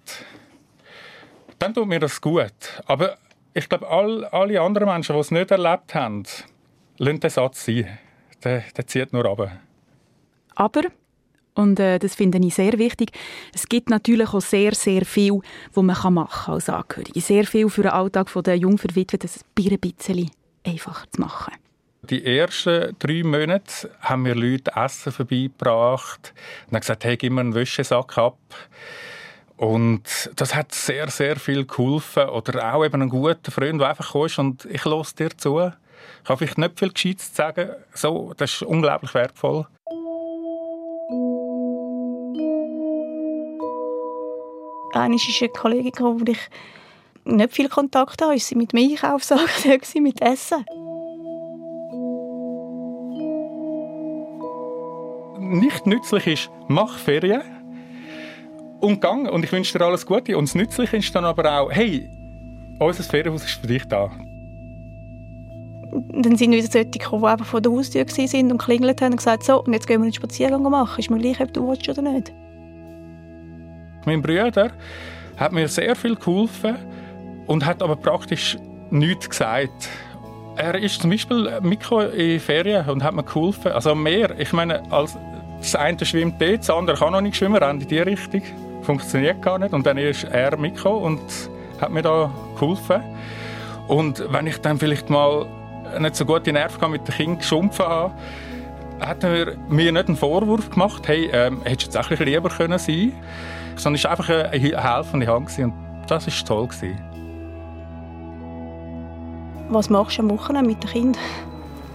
dann tut mir das gut. Aber ich glaube, all, alle anderen Menschen, die es nicht erlebt haben, lassen den Satz sein. Der, der zieht nur runter. Aber Und äh, das finde ich sehr wichtig. Es gibt natürlich auch sehr, sehr viel, was man machen kann als Angehörige. Sehr viel für den Alltag der Jungverwitweten, das ein bisschen einfacher zu machen. Die ersten drei Monate haben mir Leute Essen vorbeigebracht und haben gesagt, hey, gib mir einen Wäschesack ab. Und das hat sehr, sehr viel geholfen. Oder auch eben ein guter Freund, der einfach kommt und ich höre dir zu. Ich habe vielleicht nicht viel Gescheites zu sagen. So, das ist unglaublich wertvoll. Einmal ist eine Kollegin gekommen, wo ich nicht viel Kontakt habe. Sie mit mir Einkaufssachen, mit Essen. Nicht nützlich ist, mach Ferien und gang. Und ich wünsche dir alles Gute. Und das Nützliche ist dann aber auch, hey, unser Ferienhaus ist für dich da. Dann sind wieder solche gekommen, die vor der Haustür waren und klingelt haben und gesagt so, und jetzt gehen wir einen Spaziergang machen. Ist mir gleich, ob du willst oder nicht. Mein Bruder hat mir sehr viel geholfen und hat aber praktisch nichts gesagt. Er ist zum Beispiel mitgekommen in Ferien und hat mir geholfen. Also mehr. Ich meine, als das eine schwimmt dort, das andere kann noch nicht schwimmen, rennt in die Richtung. Funktioniert gar nicht. Und dann ist er mitgekommen und hat mir da geholfen. Und wenn ich dann vielleicht mal nicht so gute Nerven mit den Kindern geschumpfen habe, hat er mir nicht einen Vorwurf gemacht, hey, ähm, hättest du jetzt auch ein lieber können sein sondern es war einfach eine helfende Hand und das war toll. Was machst du am Wochenende mit den Kindern?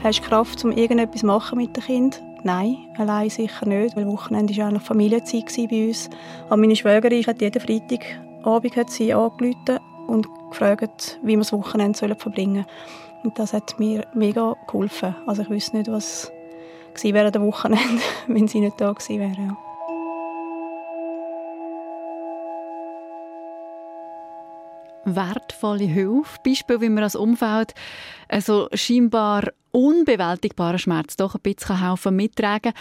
Hast du Kraft, um irgendetwas machen mit den Kindern? Nein, allein sicher nicht, weil Wochenende war eigentlich Familienzeit bei uns. Aber meine Schwägerin hat jeden Freitagabend hat sie angerufen und gefragt, wie wir das Wochenende verbringen sollen. Und das hat mir mega geholfen. Also ich wüsste nicht, was gewesen wäre der Wochenende, wenn sie nicht da gewesen wäre. Ja. Wertvolle Hilfe. Beispiel, wie man als Umfeld also scheinbar unbewältigbaren Schmerz doch ein bisschen helfen mittragen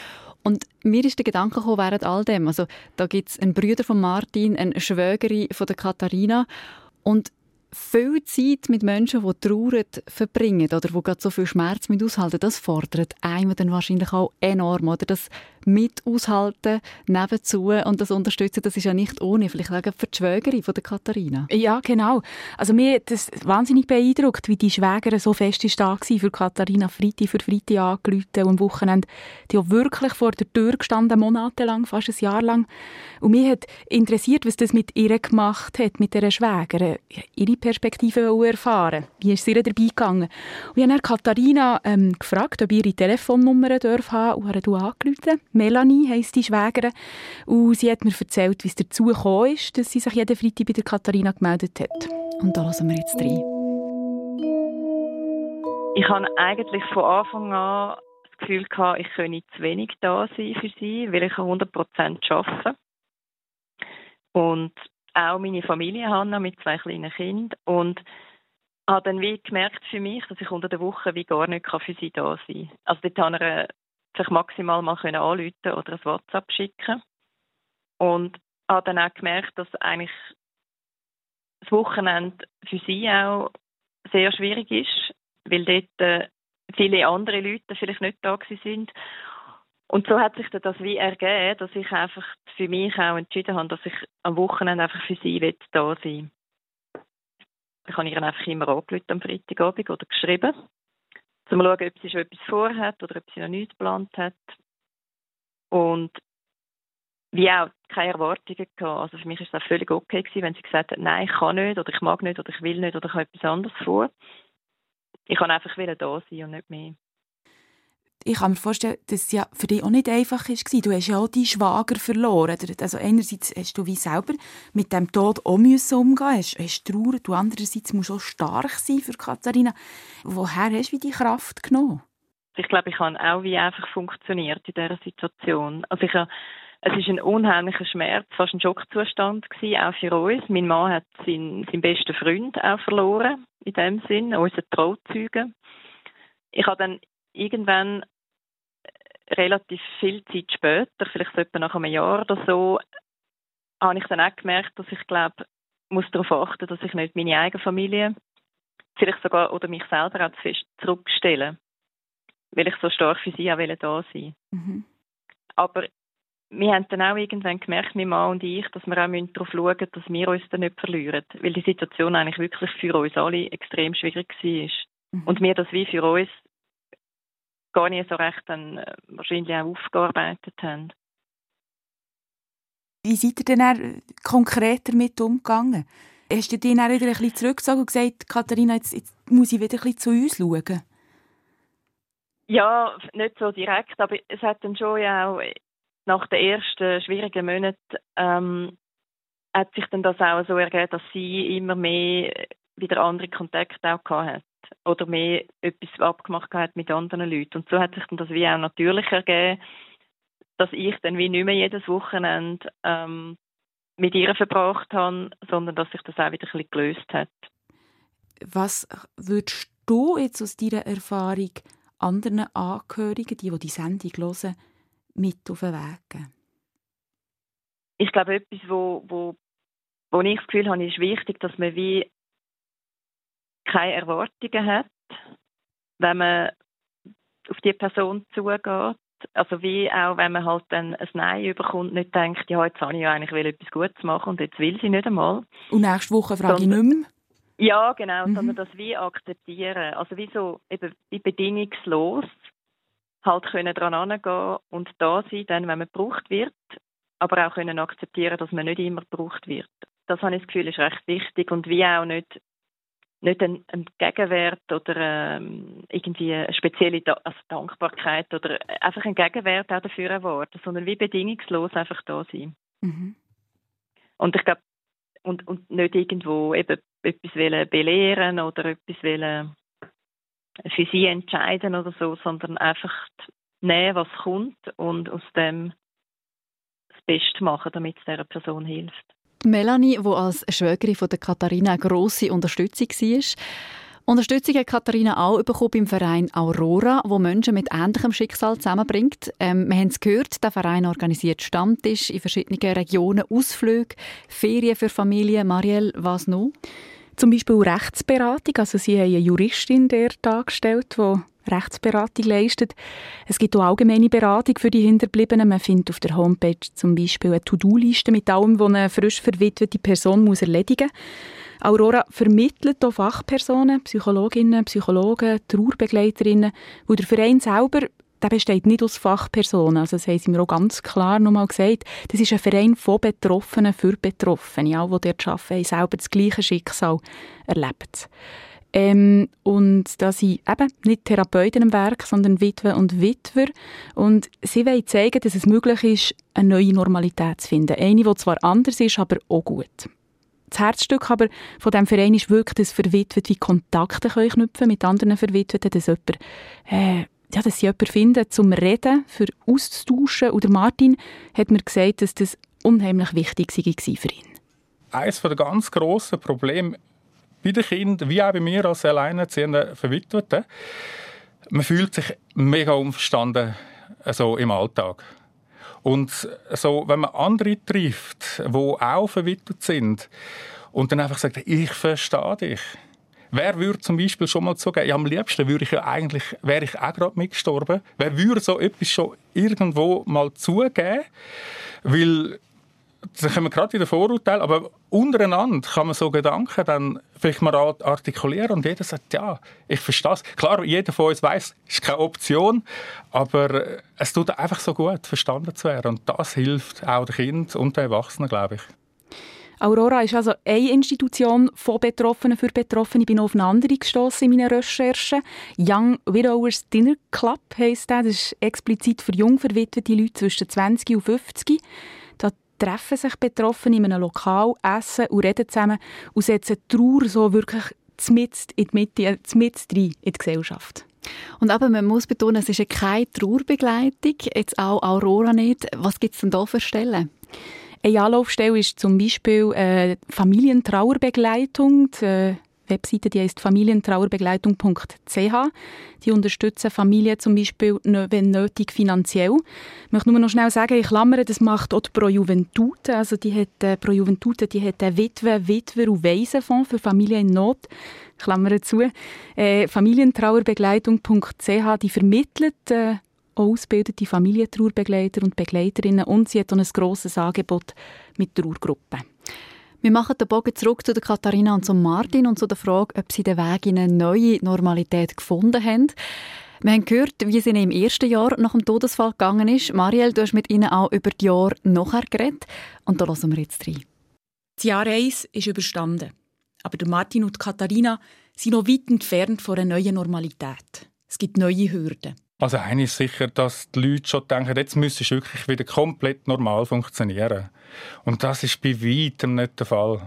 und mir ist der Gedanke gekommen während all dem. Also, da gibt es einen Bruder von Martin, eine Schwägerin von der Katharina. Und viel Zeit mit Menschen, die trauern, verbringen oder die gerade so viel Schmerz mit aushalten, das fordert einem dann wahrscheinlich auch enorm. Oder das mit aushalten, nebenzu und das unterstützen, das ist ja nicht ohne. Vielleicht auch für die Schwägerin von der Katharina. Ja, genau. Also mir hat das wahnsinnig beeindruckt, wie die Schwägerin so fest ist da für Katharina Freitag für Freitag angerufen und am Wochenende die auch wirklich vor der Tür gestanden, monatelang, fast ein Jahr lang. Und mich hat interessiert, was das mit ihr gemacht hat, mit dieser Schwägerin. Ihre Perspektive erfahren. Wie ist sie dabei gegangen? Und ich habe dann Katharina ähm, gefragt, ob ihre Telefonnummer darf haben und du angerufen. Melanie heisst die Schwägerin. Und sie hat mir erzählt, wie es dazu gekommen ist, dass sie sich jeden Freitag bei der Katharina gemeldet hat. Und da hören wir jetzt rein. Ich habe eigentlich von Anfang an das Gefühl gehabt, ich könne zu wenig da sein für sie, weil ich 100% arbeite. Und auch meine Familie habe mit zwei kleinen Kindern. Und habe dann wie gemerkt für mich, dass ich unter der Woche wie gar nicht für sie da sein kann. Also dort habe ich sich maximal mal anrufen oder ein WhatsApp schicken. Und habe dann auch gemerkt, dass eigentlich das Wochenende für sie auch sehr schwierig ist, weil dort äh, viele andere Leute vielleicht nicht da sind und so hat sich das wie ergeben, dass ich einfach für mich auch entschieden habe, dass ich am Wochenende einfach für sie da sein will. Ich habe ihr einfach immer angerufen am Freitagabend oder geschrieben, um zu schauen, ob sie schon etwas vorhat oder ob sie noch nichts geplant hat. Und wie auch keine Erwartungen gehabt. Also für mich ist es auch völlig okay gewesen, wenn sie gesagt hat, nein, ich kann nicht oder ich mag nicht oder ich will nicht oder ich habe etwas anderes vor. Ich kann einfach wieder da sein und nicht mehr ich kann mir vorstellen, dass es ja für dich auch nicht einfach war. Du hast ja auch deinen Schwager verloren. Also einerseits hast du wie selber mit dem Tod auch müssen umgehen hast, hast Trauer. Du andererseits musst auch stark sein für Katharina. Woher hast du die Kraft genommen? Ich glaube, ich habe auch wie einfach funktioniert in dieser Situation. Also ich habe, es ist ein unheimlicher Schmerz, fast ein Schockzustand gewesen, auch für uns. Mein Mann hat seinen, seinen besten Freund auch verloren, in dem Sinn, unseren Trauzeugen. Ich habe dann irgendwann äh, relativ viel Zeit später, vielleicht so etwa nach einem Jahr oder so, habe ich dann auch gemerkt, dass ich glaube, muss darauf achten, dass ich nicht meine eigene Familie, vielleicht sogar oder mich selber auch zu fest zurückstelle, weil ich so stark für sie auch da sein. Mhm. Aber wir haben dann auch irgendwann gemerkt, mein Mann und ich, dass wir auch darauf schauen müssen, dass wir uns dann nicht verlieren. Weil die Situation eigentlich wirklich für uns alle extrem schwierig war. Mhm. Und wir das wie für uns gar nicht so recht dann äh, wahrscheinlich auch aufgearbeitet haben. Wie seid ihr denn äh, konkret damit umgegangen? Hast du dich dann wieder ein bisschen zurückgezogen und gesagt, Katharina, jetzt, jetzt muss ich wieder ein bisschen zu uns schauen? Ja, nicht so direkt, aber es hat dann schon ja auch nach den ersten schwierigen Monaten ähm, hat sich dann das auch so ergeben, dass sie immer mehr wieder andere Kontakte auch gehabt hat oder mehr etwas abgemacht hat mit anderen Leuten. Und so hat sich dann das wie auch natürlich ergeben, dass ich dann wie nicht mehr jedes Wochenende ähm, mit ihr verbracht habe, sondern dass sich das auch wieder ein bisschen gelöst hat. Was würdest du jetzt aus deiner Erfahrung anderen Angehörigen, die, die die Sendung hören, mit auf den Weg geben? Ich glaube, etwas, wo, wo, wo ich das Gefühl habe, ist wichtig, dass man wie keine Erwartungen hat, wenn man auf die Person zugeht. Also wie auch, wenn man halt dann ein Nein überkommt, nicht denkt, ja, jetzt habe ich ja eigentlich etwas Gutes machen und jetzt will sie nicht einmal. Und nächste Woche frage Sondern, ich nicht mehr? Ja, genau, mhm. sondern das wie akzeptieren. Also wie so eben wie bedingungslos halt können dran angehen und da sein, dann, wenn man gebraucht wird, aber auch können akzeptieren, dass man nicht immer gebraucht wird. Das habe ich das Gefühl, ist recht wichtig und wie auch nicht nicht ein, ein Gegenwert oder ähm, irgendwie eine spezielle da also Dankbarkeit oder einfach ein Gegenwert auch dafür erwarten, sondern wie bedingungslos einfach da sein. Mhm. Und ich glaube, und, und nicht irgendwo eben etwas wollen belehren oder etwas wollen für sie entscheiden oder so, sondern einfach nehmen, was kommt und aus dem das Beste machen, damit es dieser Person hilft. Melanie, die als Schwägerin von der Katharina eine grosse Unterstützung war, Unterstützung hat Katharina auch bekommen beim Verein Aurora, wo Menschen mit ähnlichem Schicksal zusammenbringt. Ähm, wir haben es gehört, der Verein organisiert Stammtisch in verschiedenen Regionen, Ausflüge, Ferien für Familien. Marielle, was noch? Zum Beispiel Rechtsberatung. Also sie haben eine Juristin der dargestellt, die Rechtsberatung leistet. Es gibt auch allgemeine Beratung für die Hinterbliebenen. Man findet auf der Homepage zum Beispiel eine To-Do-Liste mit allem, was eine frisch verwitwete Person muss erledigen muss. Aurora vermittelt auch Fachpersonen, Psychologinnen, Psychologen, Trauerbegleiterinnen, wo der Verein selber der besteht nicht aus Fachpersonen. Also das haben sie mir auch ganz klar nochmal gesagt. Das ist ein Verein von Betroffenen für Betroffene. Alle, die dort arbeiten, haben selber das gleiche Schicksal erlebt. Ähm, und da sind eben nicht Therapeuten im Werk, sondern Witwe und Witwer. Und sie wollen zeigen, dass es möglich ist, eine neue Normalität zu finden. Eine, die zwar anders ist, aber auch gut. Das Herzstück aber von diesem Verein ist wirklich, dass Verwitwete Kontakte können knüpfen mit anderen Verwitweten, dass jemand, äh, ja, dass sie jemanden finden zum Reden, für auszutauschen. Und Martin hat mir gesagt, dass das unheimlich wichtig war für ihn. Eines der ganz grossen Probleme bei den Kindern, wie auch bei mir als alleinerziehender Verwitweten, man fühlt sich mega unverstanden also im Alltag. Und so, wenn man andere trifft, die auch verwitwet sind, und dann einfach sagt, ich verstehe dich. Wer würde zum Beispiel schon mal zugeben, ja, am liebsten würde ich ja eigentlich, wäre ich auch gerade mitgestorben. Wer würde so etwas schon irgendwo mal zugeben? Weil da kommen wir gerade wieder Vorurteile, aber untereinander kann man so Gedanken dann vielleicht mal artikulieren und jeder sagt, ja, ich verstehe es. Klar, jeder von uns weiß, es ist keine Option, aber es tut einfach so gut, verstanden zu werden und das hilft auch den Kindern und den Erwachsenen, glaube ich. Aurora ist also eine Institution von Betroffenen für Betroffene. Ich bin auf eine andere gestoßen in meinen Recherchen. Young Widowers Dinner Club heisst das. Das ist explizit für jung verwitwete Leute zwischen 20 und 50 treffen sich Betroffene in einem Lokal, essen und reden zusammen und setzen Trauer so wirklich mitten in die Mitte, mitten in die Gesellschaft. Und aber man muss betonen, es ist keine Trauerbegleitung, jetzt auch Aurora nicht. Was gibt es denn da für Stellen? Eine Anlaufstelle ist zum Beispiel äh, Familientrauerbegleitung. Die, äh, Webseite, die heißt familientrauerbegleitung.ch. Die unterstützen Familien zum Beispiel, wenn nötig, finanziell. Ich möchte nur noch schnell sagen, ich klammere, das macht auch die Pro Juventute. Also die hat, äh, Pro Juventute, die hat einen Witwe-, Witwer- und Waisenfonds für Familien in Not. Klammer zu. Äh, familientrauerbegleitung.ch, die vermittelt äh, ausgebildete Familientrauerbegleiter und Begleiterinnen und sie hat auch ein grosses Angebot mit Trauergruppen. Wir machen den Bogen zurück zu Katharina und zum Martin und zu der Frage, ob sie den Weg in eine neue Normalität gefunden haben. Wir haben gehört, wie es ihnen im ersten Jahr nach dem Todesfall gegangen ist. Marielle, du hast mit ihnen auch über die Jahre nachher geredet. Und da hören wir jetzt rein. Das Jahr 1 ist überstanden. Aber Martin und Katharina sind noch weit entfernt von einer neuen Normalität. Es gibt neue Hürden. Also eine ist sicher, dass die Leute schon denken, jetzt müsste es wirklich wieder komplett normal funktionieren. Und das ist bei weitem nicht der Fall.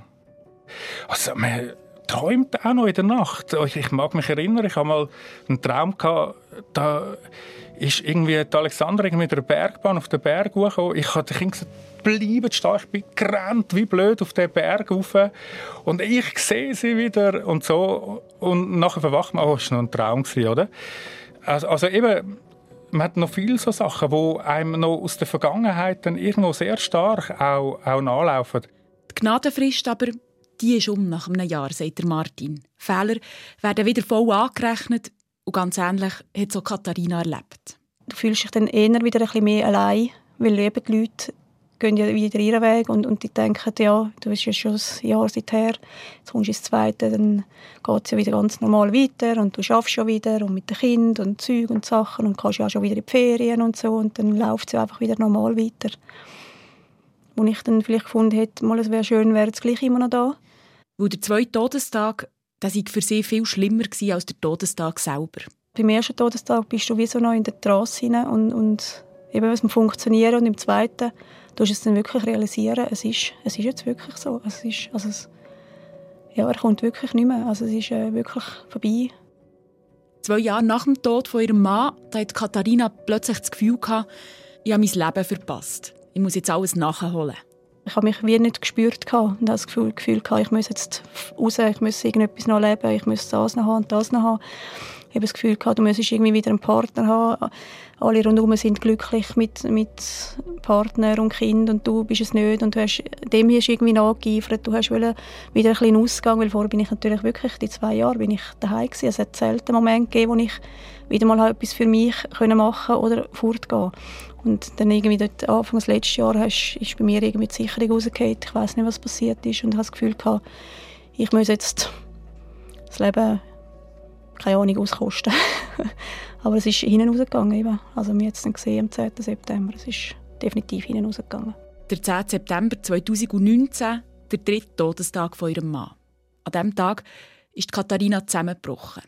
Also man träumt auch noch in der Nacht. Ich mag mich erinnern, ich habe mal einen Traum gehabt, da ist irgendwie die Alexandra mit einer Bergbahn auf den Berg hochgekommen. Ich habe den Kind gesagt, bleiben stehen. Ich bin gerannt wie blöd auf den Berg rauf. Und ich sehe sie wieder und so. Und nachher verwacht man, oh, das war noch ein Traum, oder? Also, also eben, man hat noch viele so Sachen, die einem noch aus der Vergangenheit dann irgendwo sehr stark auch, auch nachlaufen. Die Gnadenfrist aber, die ist um nach einem Jahr, sagt der Martin. Fehler werden wieder voll angerechnet und ganz ähnlich hat so Katharina erlebt. Du fühlst dich dann eher wieder ein bisschen mehr allein, weil eben die Leute gehen ja wieder ihren Weg und, und die denken, ja, du bist ja schon ein Jahr seither, jetzt kommst du ins Zweite, dann geht es ja wieder ganz normal weiter und du schaffst schon wieder und mit den Kindern und Zeug und Sachen und kannst ja schon wieder in die Ferien und so und dann läuft es ja einfach wieder normal weiter. Wo ich dann vielleicht gefunden hätte, mal, es wäre schön, wäre es gleich immer noch da. Weil der zweite Todestag, das war für sie viel schlimmer als der Todestag selber. Beim ersten Todestag bist du wie so noch in der Trasse und, und eben was funktionieren und im zweiten du es dann wirklich realisieren, es ist, es ist jetzt wirklich so. Es ist, also es, ja, er kommt wirklich nicht mehr. Also es ist äh, wirklich vorbei. Zwei Jahre nach dem Tod von ihrem Mann da hat Katharina plötzlich das Gefühl gehabt, ich habe mein Leben verpasst. Ich muss jetzt alles nachholen. Ich habe mich wie nicht gespürt und das Gefühl, Gefühl gehabt, ich muss jetzt raus, ich muss irgendetwas noch leben, ich muss das noch haben und das noch haben. Ich habe das Gefühl gehabt, du müsstest irgendwie wieder einen Partner haben alle rundherum sind glücklich mit, mit Partner und Kind und du bist es nicht und du hast, dem hast irgendwie nachgeeifert, du hast wieder ein bisschen Ausgang, weil vorher bin ich natürlich wirklich, die zwei Jahre bin ich daheim gewesen. Es hat selten Momente gegeben, wo ich wieder mal etwas für mich können machen oder fortgehen und dann irgendwie dort Anfang des letzten Jahres hast, ist bei mir irgendwie die Sicherung rausgefallen. Ich weiß nicht, was passiert ist und habe das Gefühl gehabt, ich muss jetzt das Leben keine Ahnung auskosten. Aber es ist hinten rausgegangen. Eben. Also wir haben es dann gesehen am 10. September. Es ist definitiv hinten rausgegangen. Der 10. September 2019, der dritte Todestag von ihrem Mann. An diesem Tag ist Katharina zusammengebrochen.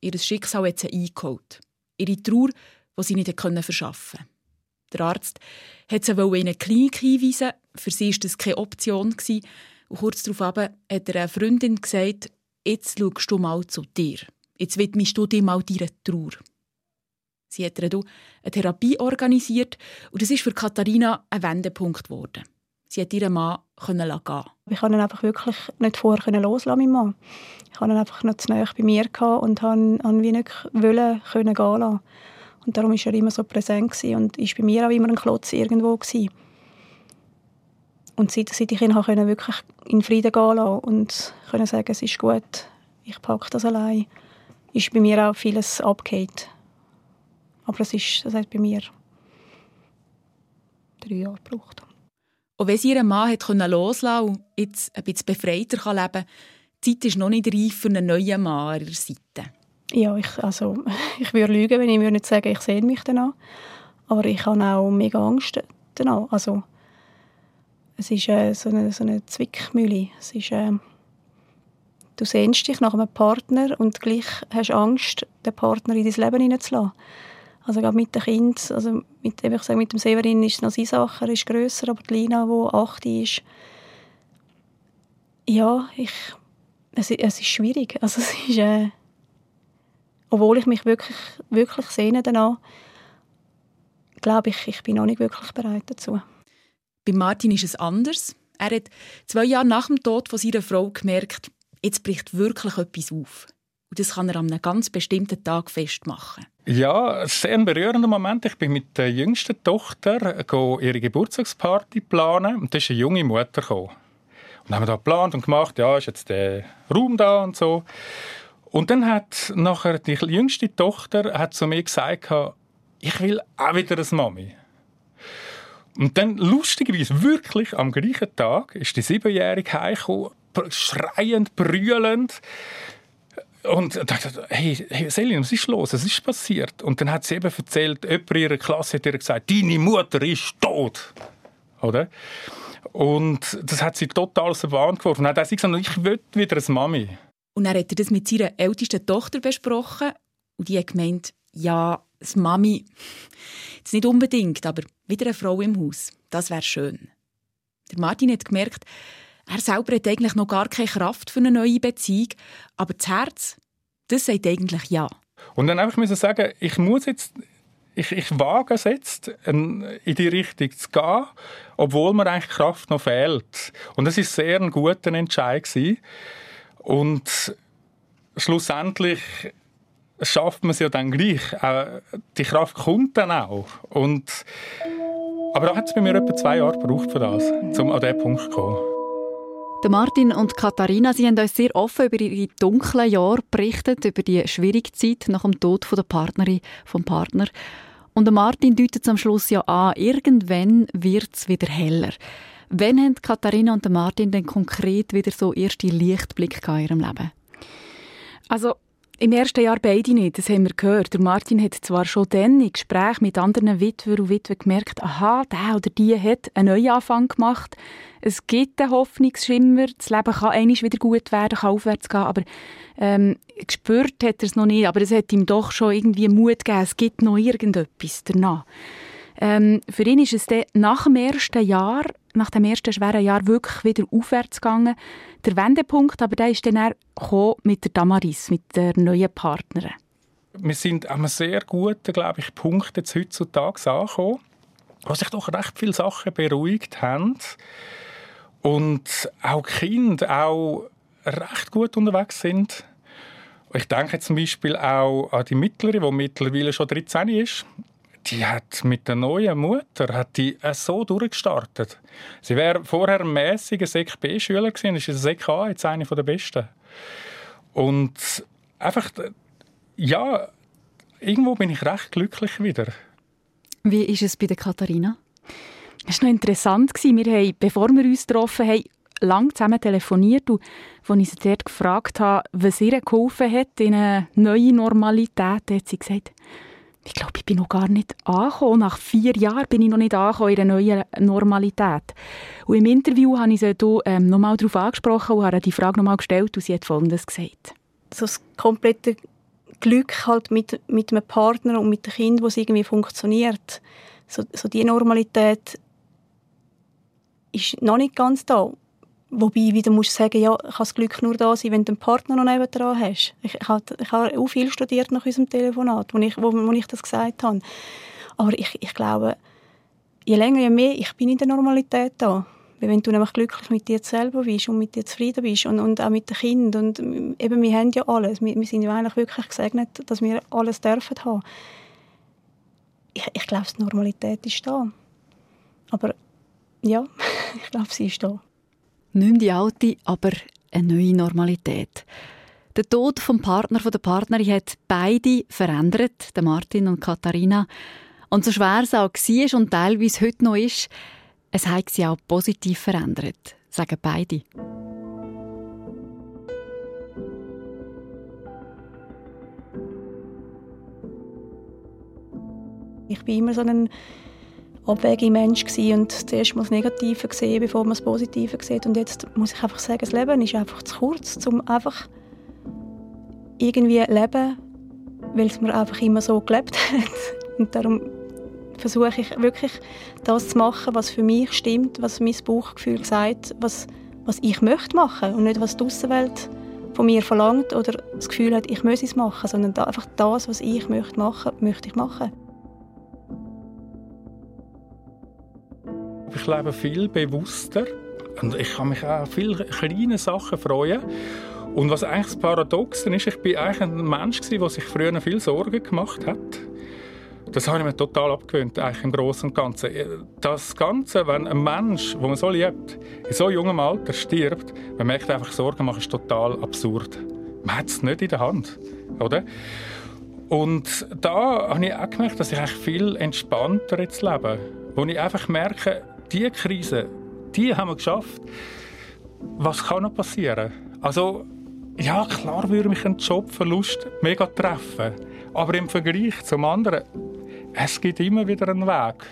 Ihr Schicksal hat sie eingeholt. Ihre Trauer, die sie nicht verschaffen konnte. Der Arzt hat sie in eine Klinik hinweisen. Für sie war das keine Option. Und kurz darauf hat er einer Freundin gesagt, jetzt schaust du mal zu dir. Jetzt widmest du dir mal deiner Trauer. Sie hat eine Therapie organisiert und das ist für Katharina ein Wendepunkt geworden. Sie hat ihren Mann gehen Ich konnte ihn einfach wirklich nicht vorher loslassen, meinen Mann. Ich hatte ihn einfach noch zu nahe bei mir und wollte wie nicht können gehen lassen. Und darum war er immer so präsent und war bei mir auch immer ein Klotz irgendwo. Gewesen. Und seit, seit ich ihn wirklich in Frieden gehen lassen und können sagen, es ist gut, ich packe das allein, ist bei mir auch vieles abgehakt. Aber es, ist, es hat bei mir drei Jahre gebraucht. Und wenn sie ihren Mann hat loslassen und jetzt ein bisschen befreiter leben kann, die Zeit ist noch nicht reif für einen neuen Mann an ihrer Seite. Ja, ich, also, ich würde lügen, wenn ich würde nicht sagen, ich sehe mich danach. Aber ich habe auch mega Angst danach. Also, es ist äh, so, eine, so eine Zwickmühle. Es ist, äh, du sehnst dich nach einem Partner und gleich hast Angst, den Partner in dein Leben hineinzulassen. Also gerade mit dem Kind, also mit, ich sage, mit dem Severin ist es noch seine Sache, ist grösser, aber die Lina, die acht ist, ja, ich, es, es ist schwierig. Also es ist, äh, obwohl ich mich wirklich, wirklich sehne danach, glaube ich, ich bin noch nicht wirklich bereit dazu. Bei Martin ist es anders. Er hat zwei Jahre nach dem Tod von seiner Frau gemerkt, jetzt bricht wirklich etwas auf. Und das kann er an einem ganz bestimmten Tag festmachen. Ja, sehr ein berührender Moment. Ich bin mit der jüngsten Tochter ihre Geburtstagsparty planen und da ist eine junge Mutter gekommen. Und haben wir da geplant und gemacht, ja, ist jetzt der Raum da und so. Und dann hat nachher die jüngste Tochter hat zu mir gesagt, ich will auch wieder eine Mami. Und dann lustigerweise, wirklich am gleichen Tag, ist die Siebenjährige heimgekommen, schreiend, brüllend. Und dachte, hey, hey Selin, was ist los? Was ist passiert? Und dann hat sie eben erzählt, jemand in ihrer Klasse hat ihr gesagt, deine Mutter ist tot. Oder? Und das hat sie total der Bahn geworfen. Und hat sie gesagt, ich will wieder eine Mami. Und dann hat er das mit seiner ältesten Tochter besprochen. Und die hat gemeint, ja, das Mami, jetzt nicht unbedingt, aber wieder eine Frau im Haus, das wäre schön. Der Martin hat gemerkt, er selber hat eigentlich noch gar keine Kraft für eine neue Beziehung, aber das Herz, das sagt eigentlich ja. Und dann einfach müssen sagen, ich muss jetzt, ich, ich wage es jetzt, in die Richtung zu gehen, obwohl mir eigentlich Kraft noch fehlt. Und das ist sehr ein guter Entscheid gewesen. Und schlussendlich schafft man es ja dann gleich. Die Kraft kommt dann auch. Und, aber da hat es bei mir etwa zwei Jahre gebraucht für das, um an diesen Punkt zu kommen. Martin und Katharina, sie haben uns sehr offen über ihre dunklen Jahre berichtet, über die schwierige Zeit nach dem Tod der Partnerin, vom Partner. Und Martin deutet am Schluss ja an, irgendwann wird es wieder heller. Wann haben Katharina und Martin denn konkret wieder so erste Lichtblick in ihrem Leben? Also im ersten Jahr beide nicht, das haben wir gehört. Der Martin hat zwar schon dann in Gesprächen mit anderen Witwer und Witwen gemerkt, aha, der oder die hat einen Neuanfang gemacht. Es gibt einen Hoffnungsschimmer, das Leben kann einmal wieder gut werden, kann aufwärts gehen, aber ähm, gespürt hat er es noch nicht, aber es hat ihm doch schon irgendwie Mut gegeben, es gibt noch irgendetwas danach. Ähm, für ihn ist es dann nach dem ersten Jahr, nach dem ersten schweren Jahr wirklich wieder aufwärts gegangen. Der Wendepunkt, aber der ist dann mit der Damaris, mit der neuen Partnerin. Wir sind an einem sehr guten, glaube ich, Punkt jetzt heutzutage angekommen, wo sich doch recht viele Sachen beruhigt haben und auch die Kinder auch recht gut unterwegs sind. Ich denke zum Beispiel auch an die Mittlere, die mittlerweile schon 13 ist die hat mit der neuen Mutter hat die äh, so durchgestartet. Sie wäre vorher ein Sek B-Schüler gewesen, ist ein Sek A jetzt eine der besten. Und einfach, ja, irgendwo bin ich recht glücklich wieder. Wie ist es bei der Katharina? Es war noch interessant. Wir haben, bevor wir uns getroffen haben, lang zusammen telefoniert und als ich sie dort gefragt habe, was ihr geholfen hat in eine neue Normalität, hat sie gesagt, ich glaube, ich bin noch gar nicht angekommen. Nach vier Jahren bin ich noch nicht angekommen in der neuen Normalität. Und im Interview habe ich sie ähm, nochmal darauf angesprochen und habe die Frage nochmal gestellt und sie hat Folgendes gesagt. So das komplette Glück halt mit, mit einem Partner und mit dem Kind, wo es irgendwie funktioniert. So, so die Normalität ist noch nicht ganz da. Wobei wieder musst du sagen, ja, kann das Glück nur da sein, wenn du einen Partner noch neben dran hast. Ich, ich, habe, ich habe auch viel studiert nach unserem Telefonat, wo ich, wo, wo ich das gesagt habe. Aber ich, ich glaube, je länger, je mehr, ich bin in der Normalität da. Weil wenn du nämlich glücklich mit dir selber bist und mit dir zufrieden bist und, und auch mit den Kindern und eben, wir haben ja alles. Wir, wir sind ja eigentlich wirklich gesegnet, dass wir alles dürfen haben. Ich, ich glaube, die Normalität ist da. Aber ja, ich glaube, sie ist da. Nicht mehr die alte, aber eine neue Normalität. Der Tod vom Partner von der Partnerin hat beide verändert, der Martin und Katharina. Und so schwer es auch war und teilweise heute noch ist, es hat sie auch positiv verändert, sagen beide. Ich bin immer so ein abwägiger Mensch gewesen und zuerst mal das Negative gesehen, bevor man das Positive sieht. Und jetzt muss ich einfach sagen, das Leben ist einfach zu kurz, um einfach irgendwie leben, weil es mir einfach immer so gelebt hat. Und darum versuche ich wirklich das zu machen, was für mich stimmt, was mein Bauchgefühl sagt, was, was ich möchte machen und nicht, was die Außenwelt von mir verlangt oder das Gefühl hat, ich muss es machen, sondern einfach das, was ich möchte machen, möchte ich machen. Ich lebe viel bewusster und ich kann mich auch viele kleine Sachen freuen. Und was eigentlich das Paradoxe ist, ich bin eigentlich ein Mensch der sich früher viel Sorgen gemacht hat. Das habe ich mir total abgewöhnt, eigentlich im Großen und Ganzen. Das Ganze, wenn ein Mensch, den man so liebt, in so jungem Alter stirbt, man merkt einfach, Sorgen machen ist total absurd. Man hat es nicht in der Hand, oder? Und da habe ich auch gemerkt, dass ich eigentlich viel entspannter jetzt lebe. Wo ich einfach merke, diese Krise, die haben wir geschafft. Was kann noch passieren? Also, ja, klar würde mich ein Jobverlust mega treffen. Aber im Vergleich zum anderen, es gibt immer wieder einen Weg.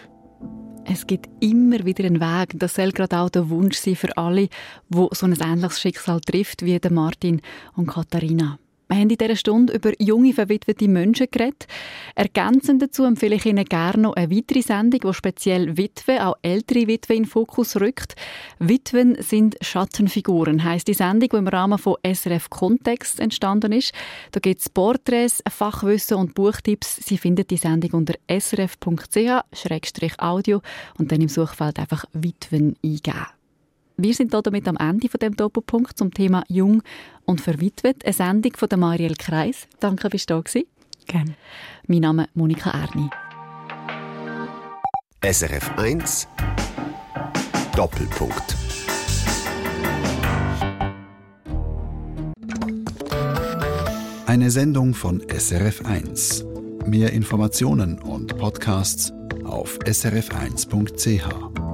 Es gibt immer wieder einen Weg. Das soll gerade auch der Wunsch sein für alle, die so ein ähnliches Schicksal trifft wie Martin und Katharina. Wir haben in dieser Stunde über junge, verwitwete Menschen geredet. Ergänzend dazu empfehle ich Ihnen gerne noch eine weitere Sendung, die speziell Witwe, auch ältere Witwe in den Fokus rückt. Witwen sind Schattenfiguren, heisst die Sendung, die im Rahmen von SRF Kontext entstanden ist. Da gibt es Porträts, Fachwissen und Buchtipps. Sie finden die Sendung unter srf.ch-audio und dann im Suchfeld einfach Witwen eingeben. Wir sind damit am Ende von dem Doppelpunkt zum Thema Jung und Verwitwet. Eine Sendung von der Marielle Kreis. Danke, bist du da Gerne. Mein Name ist Monika Erni. SRF 1 Doppelpunkt. Eine Sendung von SRF 1. Mehr Informationen und Podcasts auf srf1.ch.